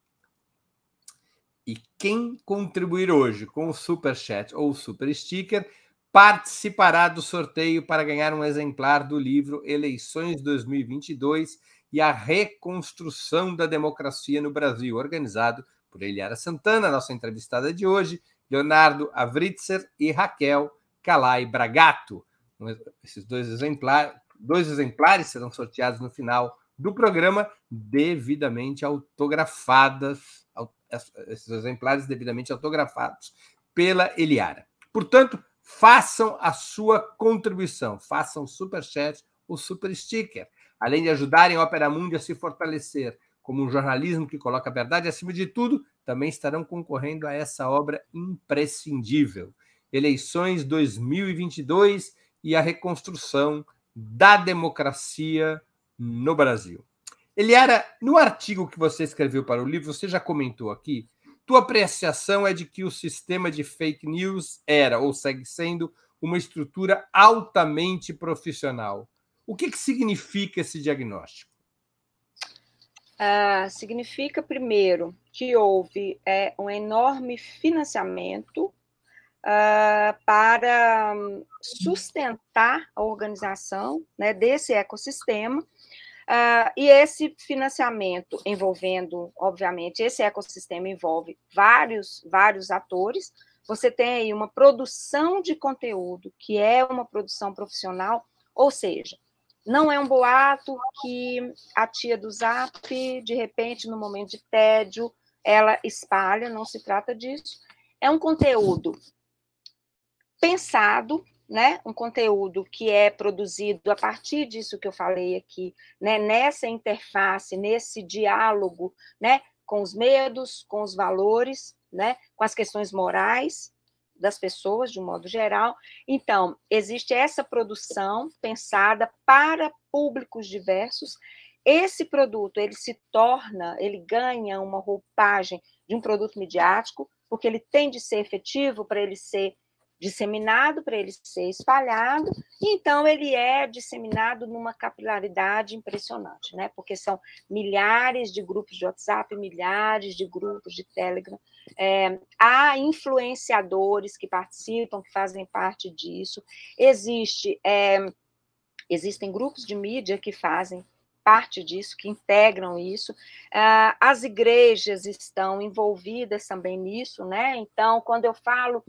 E quem contribuir hoje com o Super Chat ou Super Sticker participará do sorteio para ganhar um exemplar do livro Eleições 2022 e a Reconstrução da Democracia no Brasil, organizado por Eliara Santana, nossa entrevistada de hoje, Leonardo Avritzer e Raquel Calai Bragato. Esses dois exemplares, dois exemplares serão sorteados no final do programa, devidamente autografadas, esses exemplares devidamente autografados pela Eliara. Portanto, façam a sua contribuição, façam super chat ou super sticker, além de ajudarem a Opera Mundi a se fortalecer como um jornalismo que coloca a verdade acima de tudo, também estarão concorrendo a essa obra imprescindível. Eleições 2022 e a reconstrução da democracia no Brasil. Eliara, no artigo que você escreveu para o livro, você já comentou aqui tua apreciação é de que o sistema de fake news era ou segue sendo uma estrutura altamente profissional. O que, que significa esse diagnóstico? Uh, significa, primeiro, que houve é, um enorme financiamento uh, para sustentar a organização né, desse ecossistema. Uh, e esse financiamento envolvendo, obviamente, esse ecossistema envolve vários, vários atores. Você tem aí uma produção de conteúdo que é uma produção profissional, ou seja, não é um boato que a tia do Zap, de repente, no momento de tédio, ela espalha, não se trata disso. É um conteúdo pensado, né? Um conteúdo que é produzido a partir disso que eu falei aqui, né? Nessa interface, nesse diálogo, né? Com os medos, com os valores, né? Com as questões morais das pessoas, de um modo geral. Então, existe essa produção pensada para públicos diversos. Esse produto, ele se torna, ele ganha uma roupagem de um produto midiático, porque ele tem de ser efetivo para ele ser disseminado para ele ser espalhado, e então ele é disseminado numa capilaridade impressionante, né? Porque são milhares de grupos de WhatsApp, milhares de grupos de Telegram, é, há influenciadores que participam, que fazem parte disso, existe, é, existem grupos de mídia que fazem parte disso, que integram isso. Ah, as igrejas estão envolvidas também nisso, né? Então, quando eu falo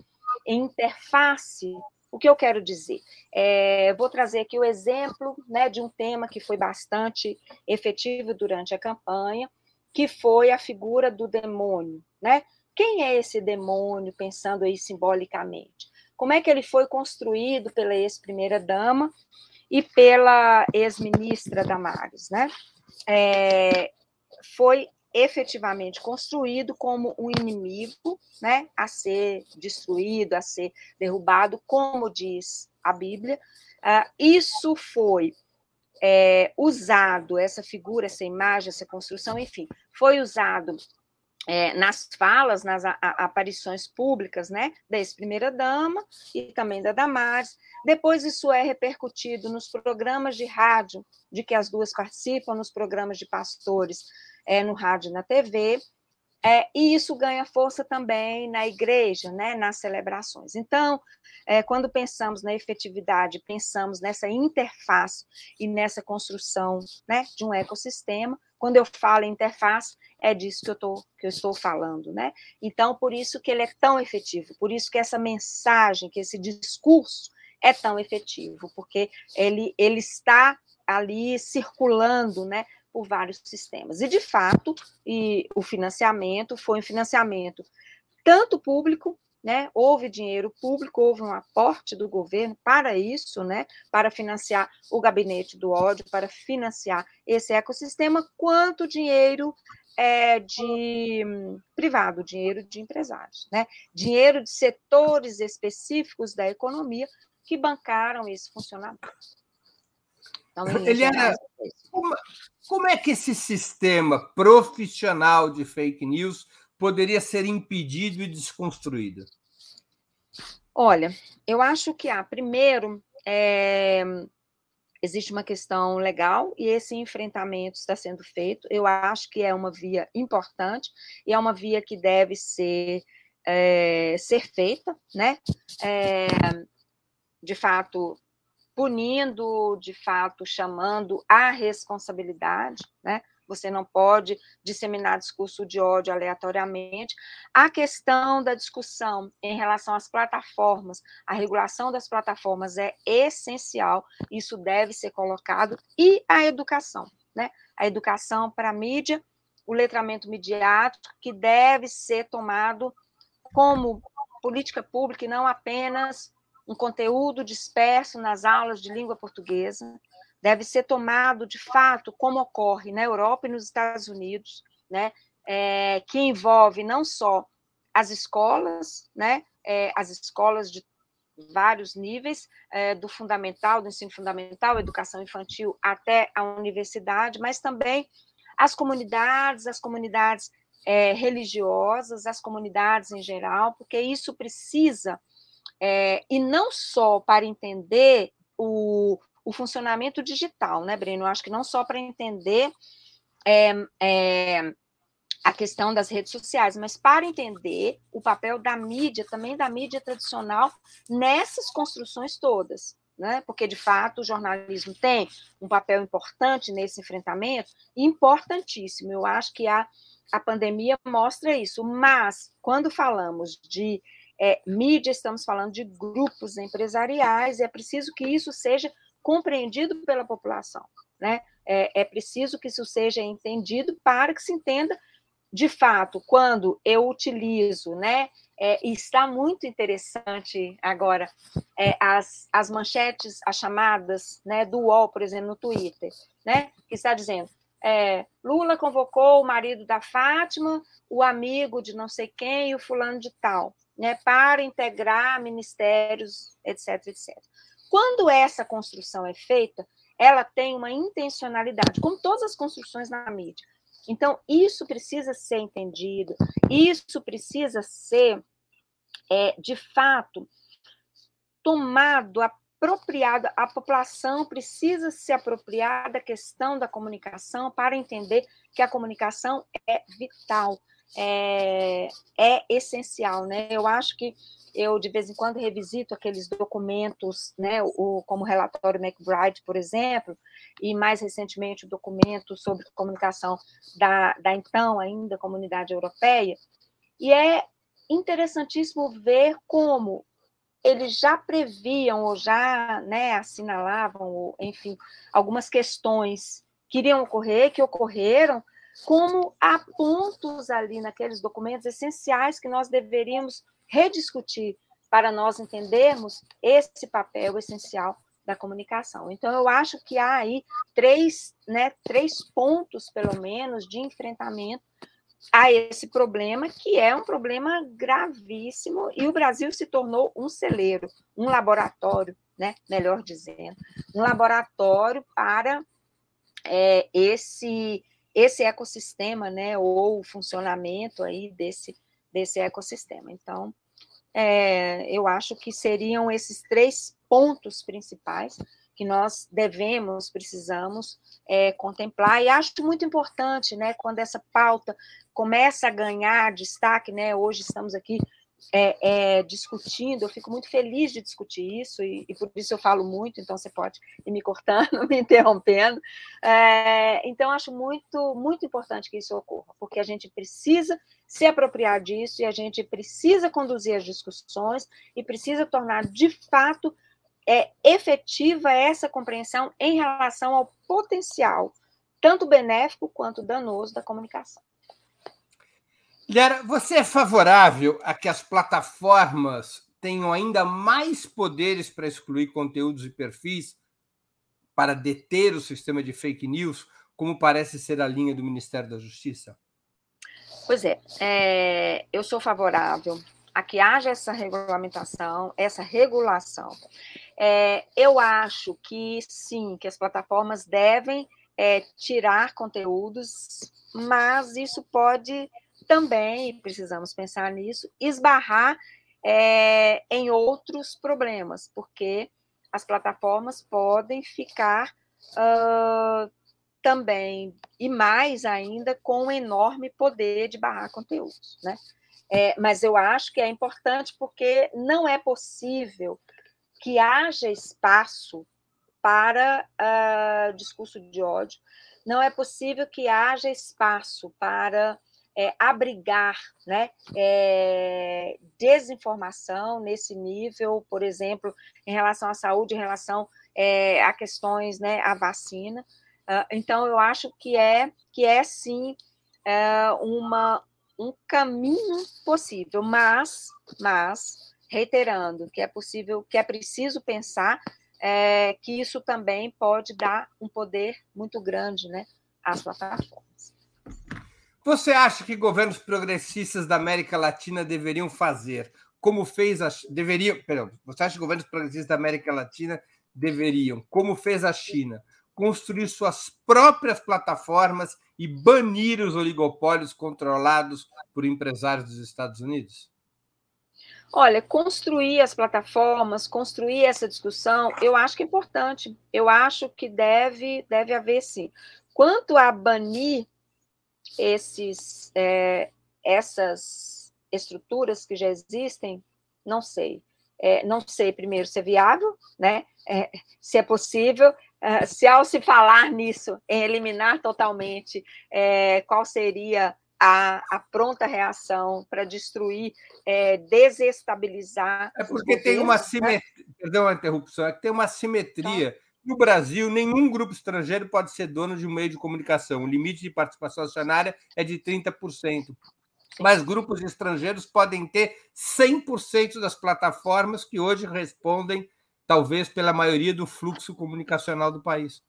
interface, o que eu quero dizer? É, vou trazer aqui o exemplo né, de um tema que foi bastante efetivo durante a campanha, que foi a figura do demônio. Né? Quem é esse demônio, pensando aí simbolicamente? Como é que ele foi construído pela ex-primeira-dama e pela ex-ministra Damares? Né? É, foi efetivamente construído como um inimigo, né, a ser destruído, a ser derrubado, como diz a Bíblia. Uh, isso foi é, usado, essa figura, essa imagem, essa construção, enfim, foi usado é, nas falas, nas a, a, aparições públicas, né, da ex-primeira-dama e também da Damares. Depois isso é repercutido nos programas de rádio, de que as duas participam, nos programas de pastores é, no rádio e na TV, é, e isso ganha força também na igreja, né, nas celebrações. Então, é, quando pensamos na efetividade, pensamos nessa interface e nessa construção né, de um ecossistema, quando eu falo interface, é disso que eu, tô, que eu estou falando. Né? Então, por isso que ele é tão efetivo, por isso que essa mensagem, que esse discurso é tão efetivo, porque ele, ele está ali circulando, né, por vários sistemas. E, de fato, e o financiamento foi um financiamento tanto público, né, houve dinheiro público, houve um aporte do governo para isso, né, para financiar o gabinete do ódio, para financiar esse ecossistema, quanto dinheiro é, de privado, dinheiro de empresários, né, dinheiro de setores específicos da economia que bancaram esse funcionamento. Então, Eliana, como, como é que esse sistema profissional de fake news poderia ser impedido e desconstruído? Olha, eu acho que há, primeiro, é, existe uma questão legal e esse enfrentamento está sendo feito. Eu acho que é uma via importante e é uma via que deve ser, é, ser feita, né? É, de fato, punindo, de fato, chamando à responsabilidade, né? Você não pode disseminar discurso de ódio aleatoriamente. A questão da discussão em relação às plataformas, a regulação das plataformas é essencial, isso deve ser colocado, e a educação, né? A educação para a mídia, o letramento midiático, que deve ser tomado como política pública e não apenas um conteúdo disperso nas aulas de língua portuguesa, deve ser tomado de fato, como ocorre na Europa e nos Estados Unidos, né, é, que envolve não só as escolas, né, é, as escolas de vários níveis, é, do fundamental, do ensino fundamental, educação infantil, até a universidade, mas também as comunidades, as comunidades é, religiosas, as comunidades em geral, porque isso precisa, é, e não só para entender o, o funcionamento digital, né, Breno? Eu acho que não só para entender é, é, a questão das redes sociais, mas para entender o papel da mídia, também da mídia tradicional, nessas construções todas. Né? Porque, de fato, o jornalismo tem um papel importante nesse enfrentamento, importantíssimo. Eu acho que a, a pandemia mostra isso, mas quando falamos de é, mídia, estamos falando de grupos empresariais, é preciso que isso seja compreendido pela população. Né? É, é preciso que isso seja entendido para que se entenda, de fato, quando eu utilizo, né? É, está muito interessante agora é, as, as manchetes, as chamadas né, do UOL, por exemplo, no Twitter, né, que está dizendo é, Lula convocou o marido da Fátima, o amigo de não sei quem e o fulano de tal, né, para integrar ministérios, etc, etc. Quando essa construção é feita, ela tem uma intencionalidade, como todas as construções na mídia. Então, isso precisa ser entendido, isso precisa ser, é, de fato, tomado, apropriado. A população precisa se apropriar da questão da comunicação para entender que a comunicação é vital, é, é essencial. Né? Eu acho que eu, de vez em quando, revisito aqueles documentos, né, o, como o relatório McBride, por exemplo, e mais recentemente o documento sobre comunicação da, da então ainda Comunidade Europeia, e é interessantíssimo ver como eles já previam ou já né, assinalavam, ou, enfim, algumas questões que iriam ocorrer, que ocorreram, como há pontos ali naqueles documentos essenciais que nós deveríamos rediscutir para nós entendermos esse papel essencial da comunicação. Então, eu acho que há aí três, né, três pontos, pelo menos, de enfrentamento a esse problema, que é um problema gravíssimo, e o Brasil se tornou um celeiro, um laboratório, né, melhor dizendo, um laboratório para é, esse, esse ecossistema, né, ou funcionamento aí desse, desse ecossistema. Então, é, eu acho que seriam esses três pontos principais que nós devemos, precisamos é, contemplar, e acho muito importante, né, quando essa pauta começa a ganhar destaque, né, hoje estamos aqui é, é, discutindo, eu fico muito feliz de discutir isso, e, e, por isso eu falo muito, então você pode ir me cortando, [laughs] me interrompendo. É, então, acho muito, muito importante que isso ocorra, porque a gente precisa se apropriar disso e a gente precisa conduzir as discussões e precisa tornar de fato é, efetiva essa compreensão em relação ao potencial, tanto benéfico quanto danoso, da comunicação. Lera, você é favorável a que as plataformas tenham ainda mais poderes para excluir conteúdos e perfis para deter o sistema de fake news, como parece ser a linha do Ministério da Justiça? Pois é, é eu sou favorável a que haja essa regulamentação, essa regulação. É, eu acho que sim, que as plataformas devem é, tirar conteúdos, mas isso pode também, precisamos pensar nisso, esbarrar é, em outros problemas, porque as plataformas podem ficar uh, também, e mais ainda, com um enorme poder de barrar conteúdos. Né? É, mas eu acho que é importante porque não é possível que haja espaço para uh, discurso de ódio, não é possível que haja espaço para é, abrigar né, é, desinformação nesse nível, por exemplo, em relação à saúde, em relação é, a questões, né, à vacina. Uh, então, eu acho que é, que é sim é, uma, um caminho possível, mas, mas reiterando que é possível, que é preciso pensar é, que isso também pode dar um poder muito grande né, às plataformas. Você acha que governos progressistas da América Latina deveriam fazer, como fez a perdão, você acha que governos progressistas da América Latina deveriam, como fez a China, construir suas próprias plataformas e banir os oligopólios controlados por empresários dos Estados Unidos? Olha, construir as plataformas, construir essa discussão, eu acho que é importante. Eu acho que deve, deve haver sim. Quanto a banir esses, é, essas estruturas que já existem, não sei. É, não sei, primeiro, se é viável, né? É, se é possível, é, se ao se falar nisso, em eliminar totalmente, é, qual seria a, a, pronta reação para destruir, é, desestabilizar. É porque tem uma simetria, né? perdão a interrupção, é que tem uma simetria. Tá. No Brasil, nenhum grupo estrangeiro pode ser dono de um meio de comunicação. O limite de participação acionária é de 30% mas grupos estrangeiros podem ter 100% das plataformas que hoje respondem, talvez, pela maioria do fluxo comunicacional do país.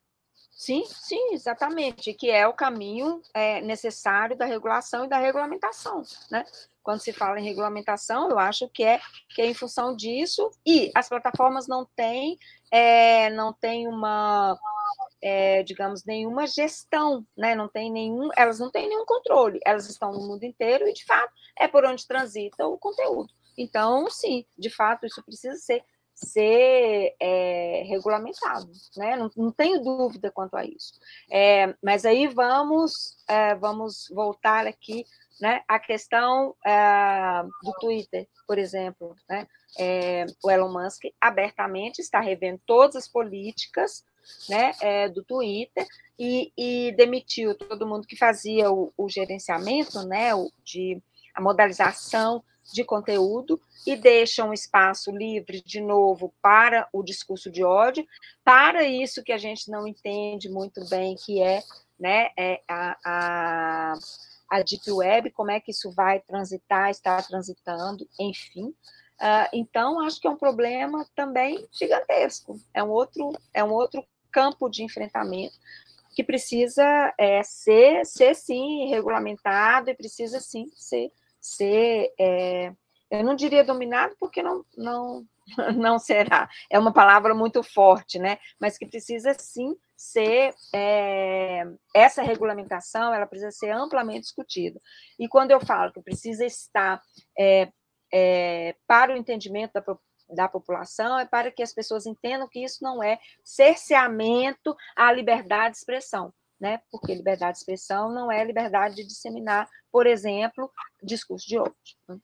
Sim, sim, exatamente, que é o caminho é, necessário da regulação e da regulamentação, né? Quando se fala em regulamentação, eu acho que é que é em função disso e as plataformas não têm é, não têm uma é, digamos, nenhuma gestão, né? Não tem nenhum, elas não têm nenhum controle, elas estão no mundo inteiro e, de fato, é por onde transita o conteúdo. Então, sim, de fato, isso precisa ser, ser é, regulamentado, né? Não, não, tenho dúvida quanto a isso. É, mas aí vamos, é, vamos voltar aqui né, a questão é, do Twitter, por exemplo. Né? É, o Elon Musk abertamente está revendo todas as políticas né, é, do Twitter e, e, demitiu todo mundo que fazia o, o gerenciamento, né, o, de a modalização de conteúdo e deixa um espaço livre de novo para o discurso de ódio, para isso que a gente não entende muito bem que é, né, é a, a, a deep web, como é que isso vai transitar, está transitando, enfim. Uh, então, acho que é um problema também gigantesco. É um outro, é um outro campo de enfrentamento que precisa é, ser, ser, sim, regulamentado e precisa, sim, ser, ser é, eu não diria dominado, porque não, não, [laughs] não será, é uma palavra muito forte, né? Mas que precisa, sim, ser, é, essa regulamentação, ela precisa ser amplamente discutida. E quando eu falo que precisa estar é, é, para o entendimento da da população é para que as pessoas entendam que isso não é cerceamento à liberdade de expressão, né? Porque liberdade de expressão não é liberdade de disseminar, por exemplo, discurso de ódio. Né?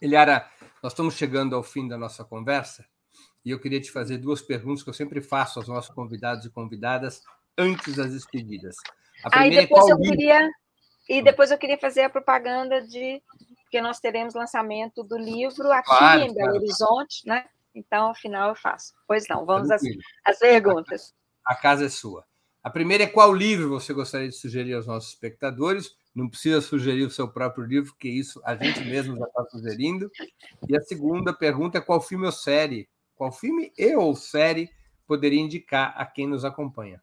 Eliara, nós estamos chegando ao fim da nossa conversa e eu queria te fazer duas perguntas que eu sempre faço aos nossos convidados e convidadas antes das despedidas. A primeira Aí depois é eu queria e depois eu queria fazer a propaganda de porque nós teremos lançamento do livro aqui claro, em Belo claro. Horizonte, né? Então, afinal, eu faço. Pois não, vamos às, às perguntas. A casa é sua. A primeira é qual livro você gostaria de sugerir aos nossos espectadores? Não precisa sugerir o seu próprio livro, porque isso a gente mesmo já está sugerindo. E a segunda pergunta é qual filme ou série, qual filme e ou série poderia indicar a quem nos acompanha?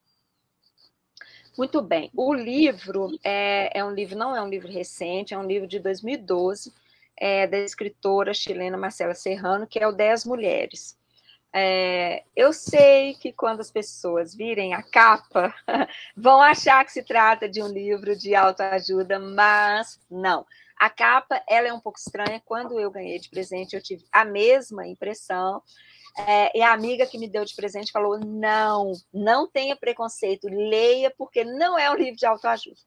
Muito bem. O livro é, é, um livro, não é um livro recente, é um livro de 2012, é, da escritora chilena Marcela Serrano, que é o Dez Mulheres. É, eu sei que quando as pessoas virem a capa, [laughs] vão achar que se trata de um livro de autoajuda, mas não. A capa ela é um pouco estranha. Quando eu ganhei de presente, eu tive a mesma impressão. É, e a amiga que me deu de presente falou: não, não tenha preconceito, leia, porque não é um livro de autoajuda.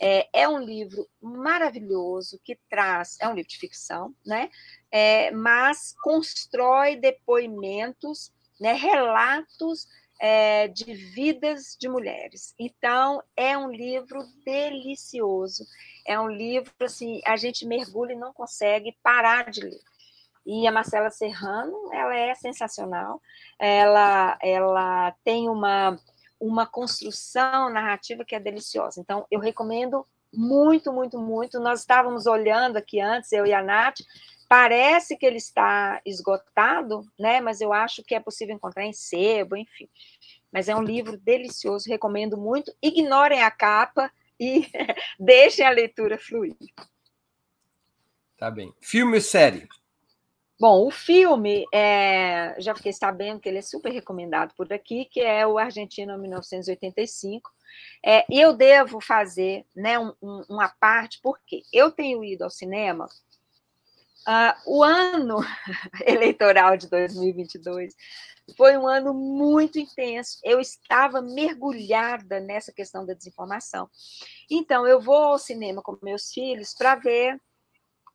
É, é um livro maravilhoso que traz, é um livro de ficção, né? É, mas constrói depoimentos, né, relatos é, de vidas de mulheres. Então, é um livro delicioso. É um livro assim, a gente mergulha e não consegue parar de ler. E a Marcela Serrano, ela é sensacional. Ela, ela tem uma, uma construção narrativa que é deliciosa. Então, eu recomendo muito, muito, muito. Nós estávamos olhando aqui antes, eu e a Nath, parece que ele está esgotado, né? Mas eu acho que é possível encontrar em sebo, enfim. Mas é um livro delicioso, recomendo muito. Ignorem a capa e [laughs] deixem a leitura fluir. Tá bem. Filme e série? Bom, o filme, é, já fiquei sabendo que ele é super recomendado por aqui, que é o Argentina 1985. É, e eu devo fazer né, um, um, uma parte, porque eu tenho ido ao cinema. Uh, o ano [laughs] eleitoral de 2022 foi um ano muito intenso. Eu estava mergulhada nessa questão da desinformação. Então, eu vou ao cinema com meus filhos para ver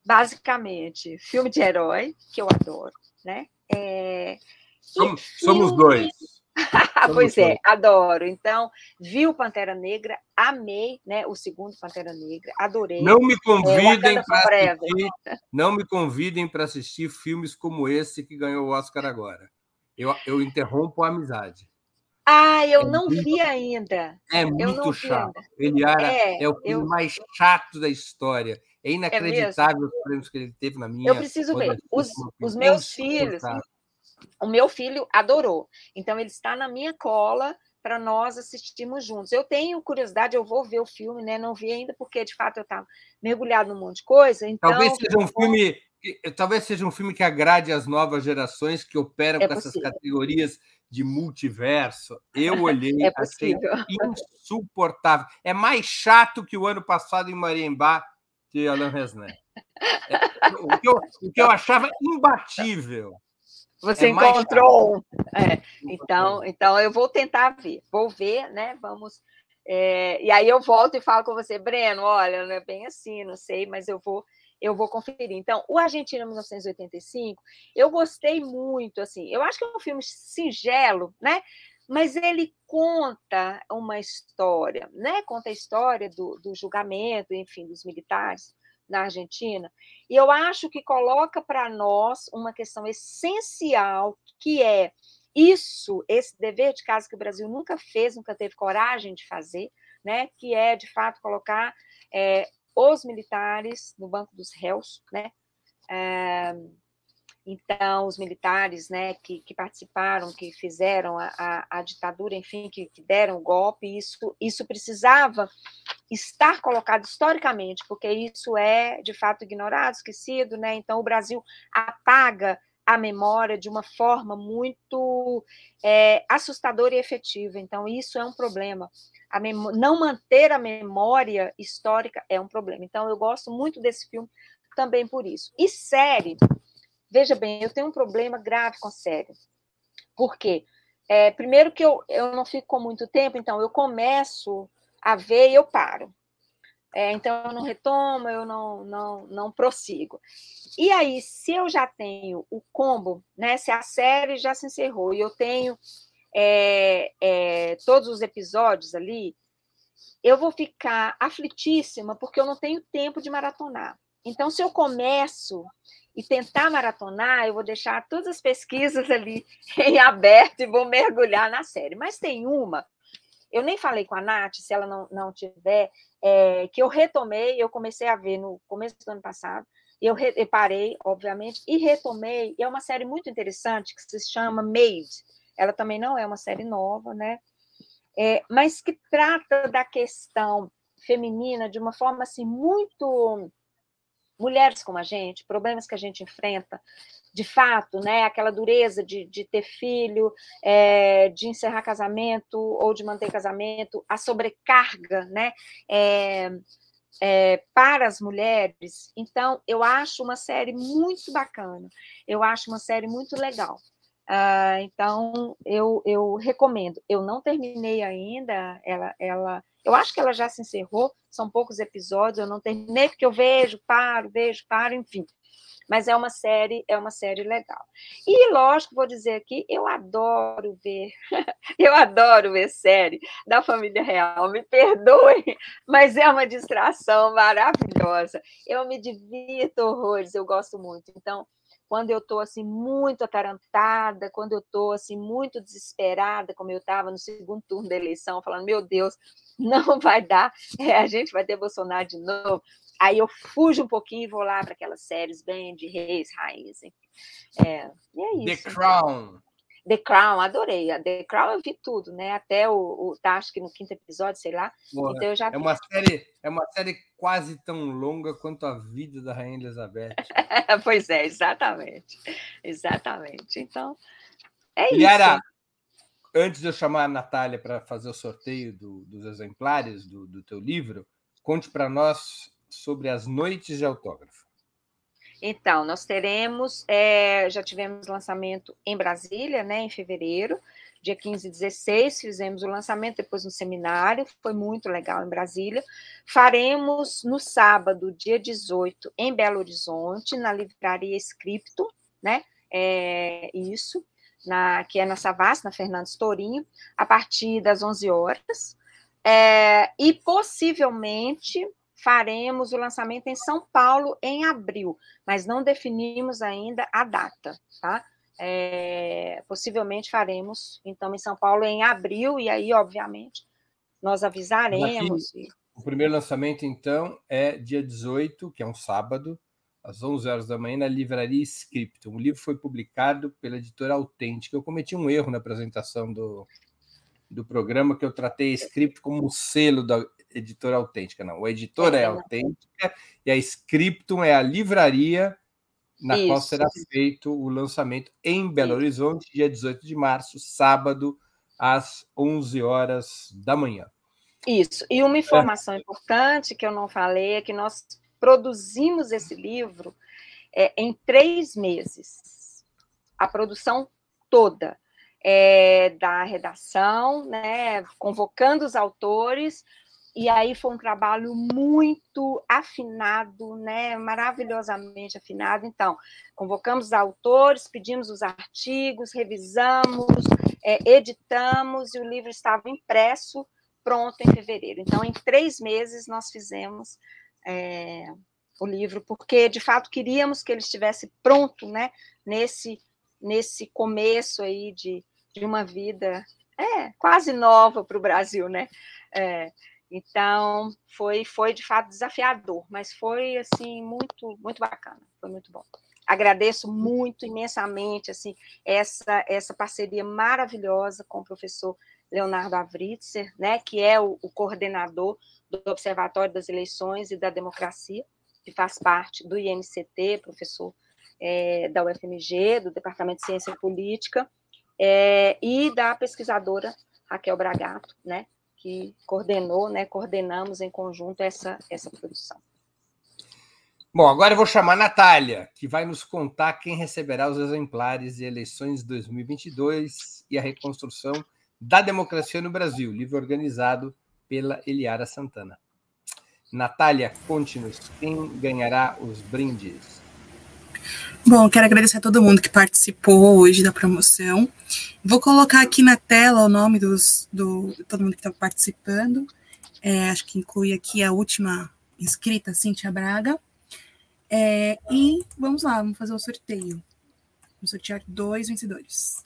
basicamente, filme de herói, que eu adoro, né? É, somos, [laughs] somos dois. pois é, adoro. Então, vi o Pantera Negra, amei, né? O segundo Pantera Negra, adorei. Não me convidem é, para assistir, não me convidem para assistir filmes como esse que ganhou o Oscar agora. Eu, eu interrompo a amizade. Ah, eu é não muito, vi ainda. É muito chato. Ele era, é, é o filme eu... mais chato da história. É, é inacreditável é os prêmios que ele teve na minha. Eu preciso ver. Os, os meus filhos, o meu filho adorou. Então, ele está na minha cola para nós assistirmos juntos. Eu tenho curiosidade, eu vou ver o filme, né? Não vi ainda, porque de fato eu estava mergulhado num monte de coisa. Então, talvez seja um filme. Talvez seja um filme que agrade as novas gerações que operam é com possível. essas categorias de multiverso. Eu [laughs] olhei, é achei [laughs] insuportável. É mais chato que o ano passado em Mariembá que Alain Resné. É, o, que eu, o que eu achava imbatível. Você é encontrou um. É, então, então eu vou tentar ver, vou ver, né? Vamos. É, e aí eu volto e falo com você, Breno, olha, não é bem assim, não sei, mas eu vou eu vou conferir. Então, o Argentina 1985, eu gostei muito, assim, eu acho que é um filme singelo, né? Mas ele conta uma história, né? Conta a história do, do julgamento, enfim, dos militares na Argentina. E eu acho que coloca para nós uma questão essencial, que é isso, esse dever de casa que o Brasil nunca fez, nunca teve coragem de fazer, né? Que é de fato colocar é, os militares no banco dos réus, né? É, então, os militares né, que, que participaram, que fizeram a, a, a ditadura, enfim, que, que, deram o golpe, isso, isso precisava estar colocado historicamente, porque isso é, de fato, ignorado, esquecido. Né? Então, o Brasil apaga a memória de uma forma muito é, assustadora e efetiva. Então, isso é um problema. não manter a memória histórica é um problema. Então, eu gosto muito desse filme também por isso. E série Veja bem, eu tenho um problema grave com série. Por quê? É, primeiro que eu, eu não fico com muito tempo, então eu começo a ver e eu paro. É, então eu não retomo, eu não, não, não prossigo. E aí, se eu já tenho o combo, né? Se a série já se encerrou e eu tenho é, é, todos os episódios ali, eu vou ficar aflitíssima porque eu não tenho tempo de maratonar. Então, se eu começo e tentar maratonar, eu vou deixar todas as pesquisas ali [laughs] em aberto e vou mergulhar na série. Mas tem uma, eu nem falei com a Nath, se ela não, não tiver, é, que eu retomei, eu comecei a ver no começo do ano passado, eu, re, eu parei, obviamente, e retomei, e é uma série muito interessante, que se chama Made, ela também não é uma série nova, né? É, mas que trata da questão feminina de uma forma assim muito mulheres como a gente, problemas que a gente enfrenta, de fato, né, aquela dureza de, de ter filho, é, de encerrar casamento ou de manter casamento, a sobrecarga, né, é, é, para as mulheres. Então, eu acho uma série muito bacana, eu acho uma série muito legal. Uh, então, eu, eu recomendo. Eu não terminei ainda, ela, ela eu acho que ela já se encerrou, são poucos episódios, eu não terminei porque eu vejo, paro, vejo, paro, enfim. Mas é uma série, é uma série legal. E lógico, vou dizer aqui, eu adoro ver, [laughs] eu adoro ver série da família real. Me perdoem, mas é uma distração maravilhosa. Eu me divirto horrores, eu gosto muito. Então, quando eu estou assim muito atarantada, quando eu estou assim muito desesperada, como eu estava no segundo turno da eleição, falando meu Deus, não [laughs] vai dar, é, a gente vai ter Bolsonaro de novo. Aí eu fujo um pouquinho e vou lá para aquelas séries bem de reis, raízes, É, e é isso. The Crown. The Crown, adorei. A The Crown eu vi tudo, né? Até o, o tá, acho que no quinto episódio, sei lá. Boa. Então eu já é uma série, é uma série quase tão longa quanto a vida da Rainha Elizabeth. [laughs] pois é, exatamente. Exatamente. Então, é Liara, isso. Antes de eu chamar a Natália para fazer o sorteio do, dos exemplares do, do teu livro, conte para nós sobre as noites de autógrafo. Então, nós teremos, é, já tivemos lançamento em Brasília, né, em fevereiro, dia 15 e 16, fizemos o lançamento, depois um seminário, foi muito legal em Brasília. Faremos no sábado, dia 18, em Belo Horizonte, na livraria Scripto, né, é, isso, na, que é na Savassi, na Fernandes Tourinho, a partir das 11 horas. É, e possivelmente faremos o lançamento em São Paulo em abril, mas não definimos ainda a data, tá? É, possivelmente faremos, então, em São Paulo em abril, e aí, obviamente, nós avisaremos. Aqui, o primeiro lançamento, então, é dia 18, que é um sábado, às 11 horas da manhã, na Livraria Script. O livro foi publicado pela editora Autêntica. Eu cometi um erro na apresentação do, do programa, que eu tratei a Script como um selo da editora autêntica, não. O editor é, é autêntica e a Scriptum é a livraria na Isso. qual será feito o lançamento em Belo Horizonte, dia 18 de março, sábado, às 11 horas da manhã. Isso. E uma informação importante que eu não falei é que nós produzimos esse livro é, em três meses. A produção toda. É, da redação, né, convocando os autores, e aí foi um trabalho muito afinado, né, maravilhosamente afinado. Então, convocamos os autores, pedimos os artigos, revisamos, é, editamos, e o livro estava impresso, pronto em fevereiro. Então, em três meses, nós fizemos é, o livro, porque, de fato, queríamos que ele estivesse pronto, né, nesse, nesse começo aí de, de uma vida é, quase nova para o Brasil, né? É, então, foi, foi de fato desafiador, mas foi assim muito muito bacana, foi muito bom. Agradeço muito imensamente assim essa essa parceria maravilhosa com o professor Leonardo Avritzer, né, que é o, o coordenador do Observatório das Eleições e da Democracia, que faz parte do INCT, professor é, da UFMG, do Departamento de Ciência Política, é, e da pesquisadora Raquel Bragato, né, que coordenou, né, coordenamos em conjunto essa, essa produção. Bom, agora eu vou chamar a Natália, que vai nos contar quem receberá os exemplares de eleições 2022 e a reconstrução da democracia no Brasil, livro organizado pela Eliara Santana. Natália, conte-nos quem ganhará os brindes. Bom, quero agradecer a todo mundo que participou hoje da promoção. Vou colocar aqui na tela o nome dos, do todo mundo que está participando. É, acho que inclui aqui a última inscrita, Cíntia Braga. É, e vamos lá, vamos fazer o sorteio. Vamos sortear dois vencedores.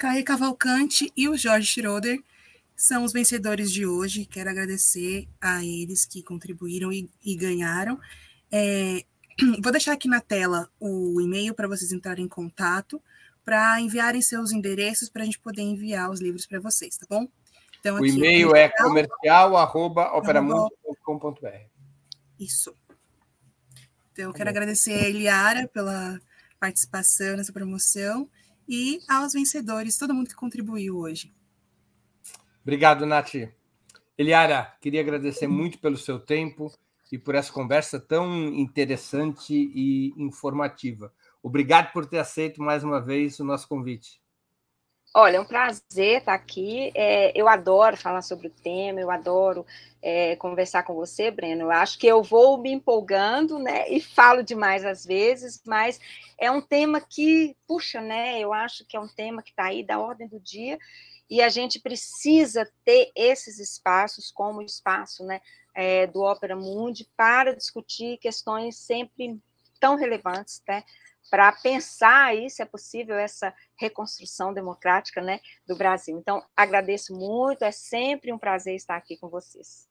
Caí Cavalcante e o Jorge Schroeder são os vencedores de hoje. Quero agradecer a eles que contribuíram e, e ganharam. É, [clears throat] vou deixar aqui na tela o e-mail para vocês entrarem em contato, para enviarem seus endereços para a gente poder enviar os livros para vocês, tá bom? Então, o e-mail é comercial.operamundo.com.br. Isso. Então, eu quero tá agradecer a Eliara pela participação nessa promoção e aos vencedores, todo mundo que contribuiu hoje. Obrigado, Nath. Eliara, queria agradecer muito pelo seu tempo e por essa conversa tão interessante e informativa. Obrigado por ter aceito mais uma vez o nosso convite. Olha, é um prazer estar aqui. É, eu adoro falar sobre o tema, eu adoro é, conversar com você, Breno. Eu acho que eu vou me empolgando, né? E falo demais às vezes, mas é um tema que, puxa, né? Eu acho que é um tema que está aí da ordem do dia e a gente precisa ter esses espaços como o espaço, né? é, do Ópera Mundi para discutir questões sempre tão relevantes, né? Para pensar aí, se é possível, essa reconstrução democrática né, do Brasil. Então, agradeço muito, é sempre um prazer estar aqui com vocês.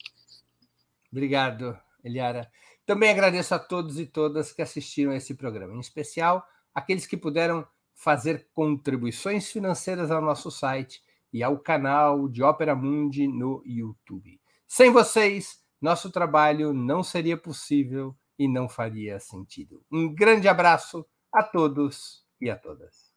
Obrigado, Eliara. Também agradeço a todos e todas que assistiram a esse programa, em especial aqueles que puderam fazer contribuições financeiras ao nosso site e ao canal de Ópera Mundi no YouTube. Sem vocês, nosso trabalho não seria possível e não faria sentido. Um grande abraço a todos e a todas.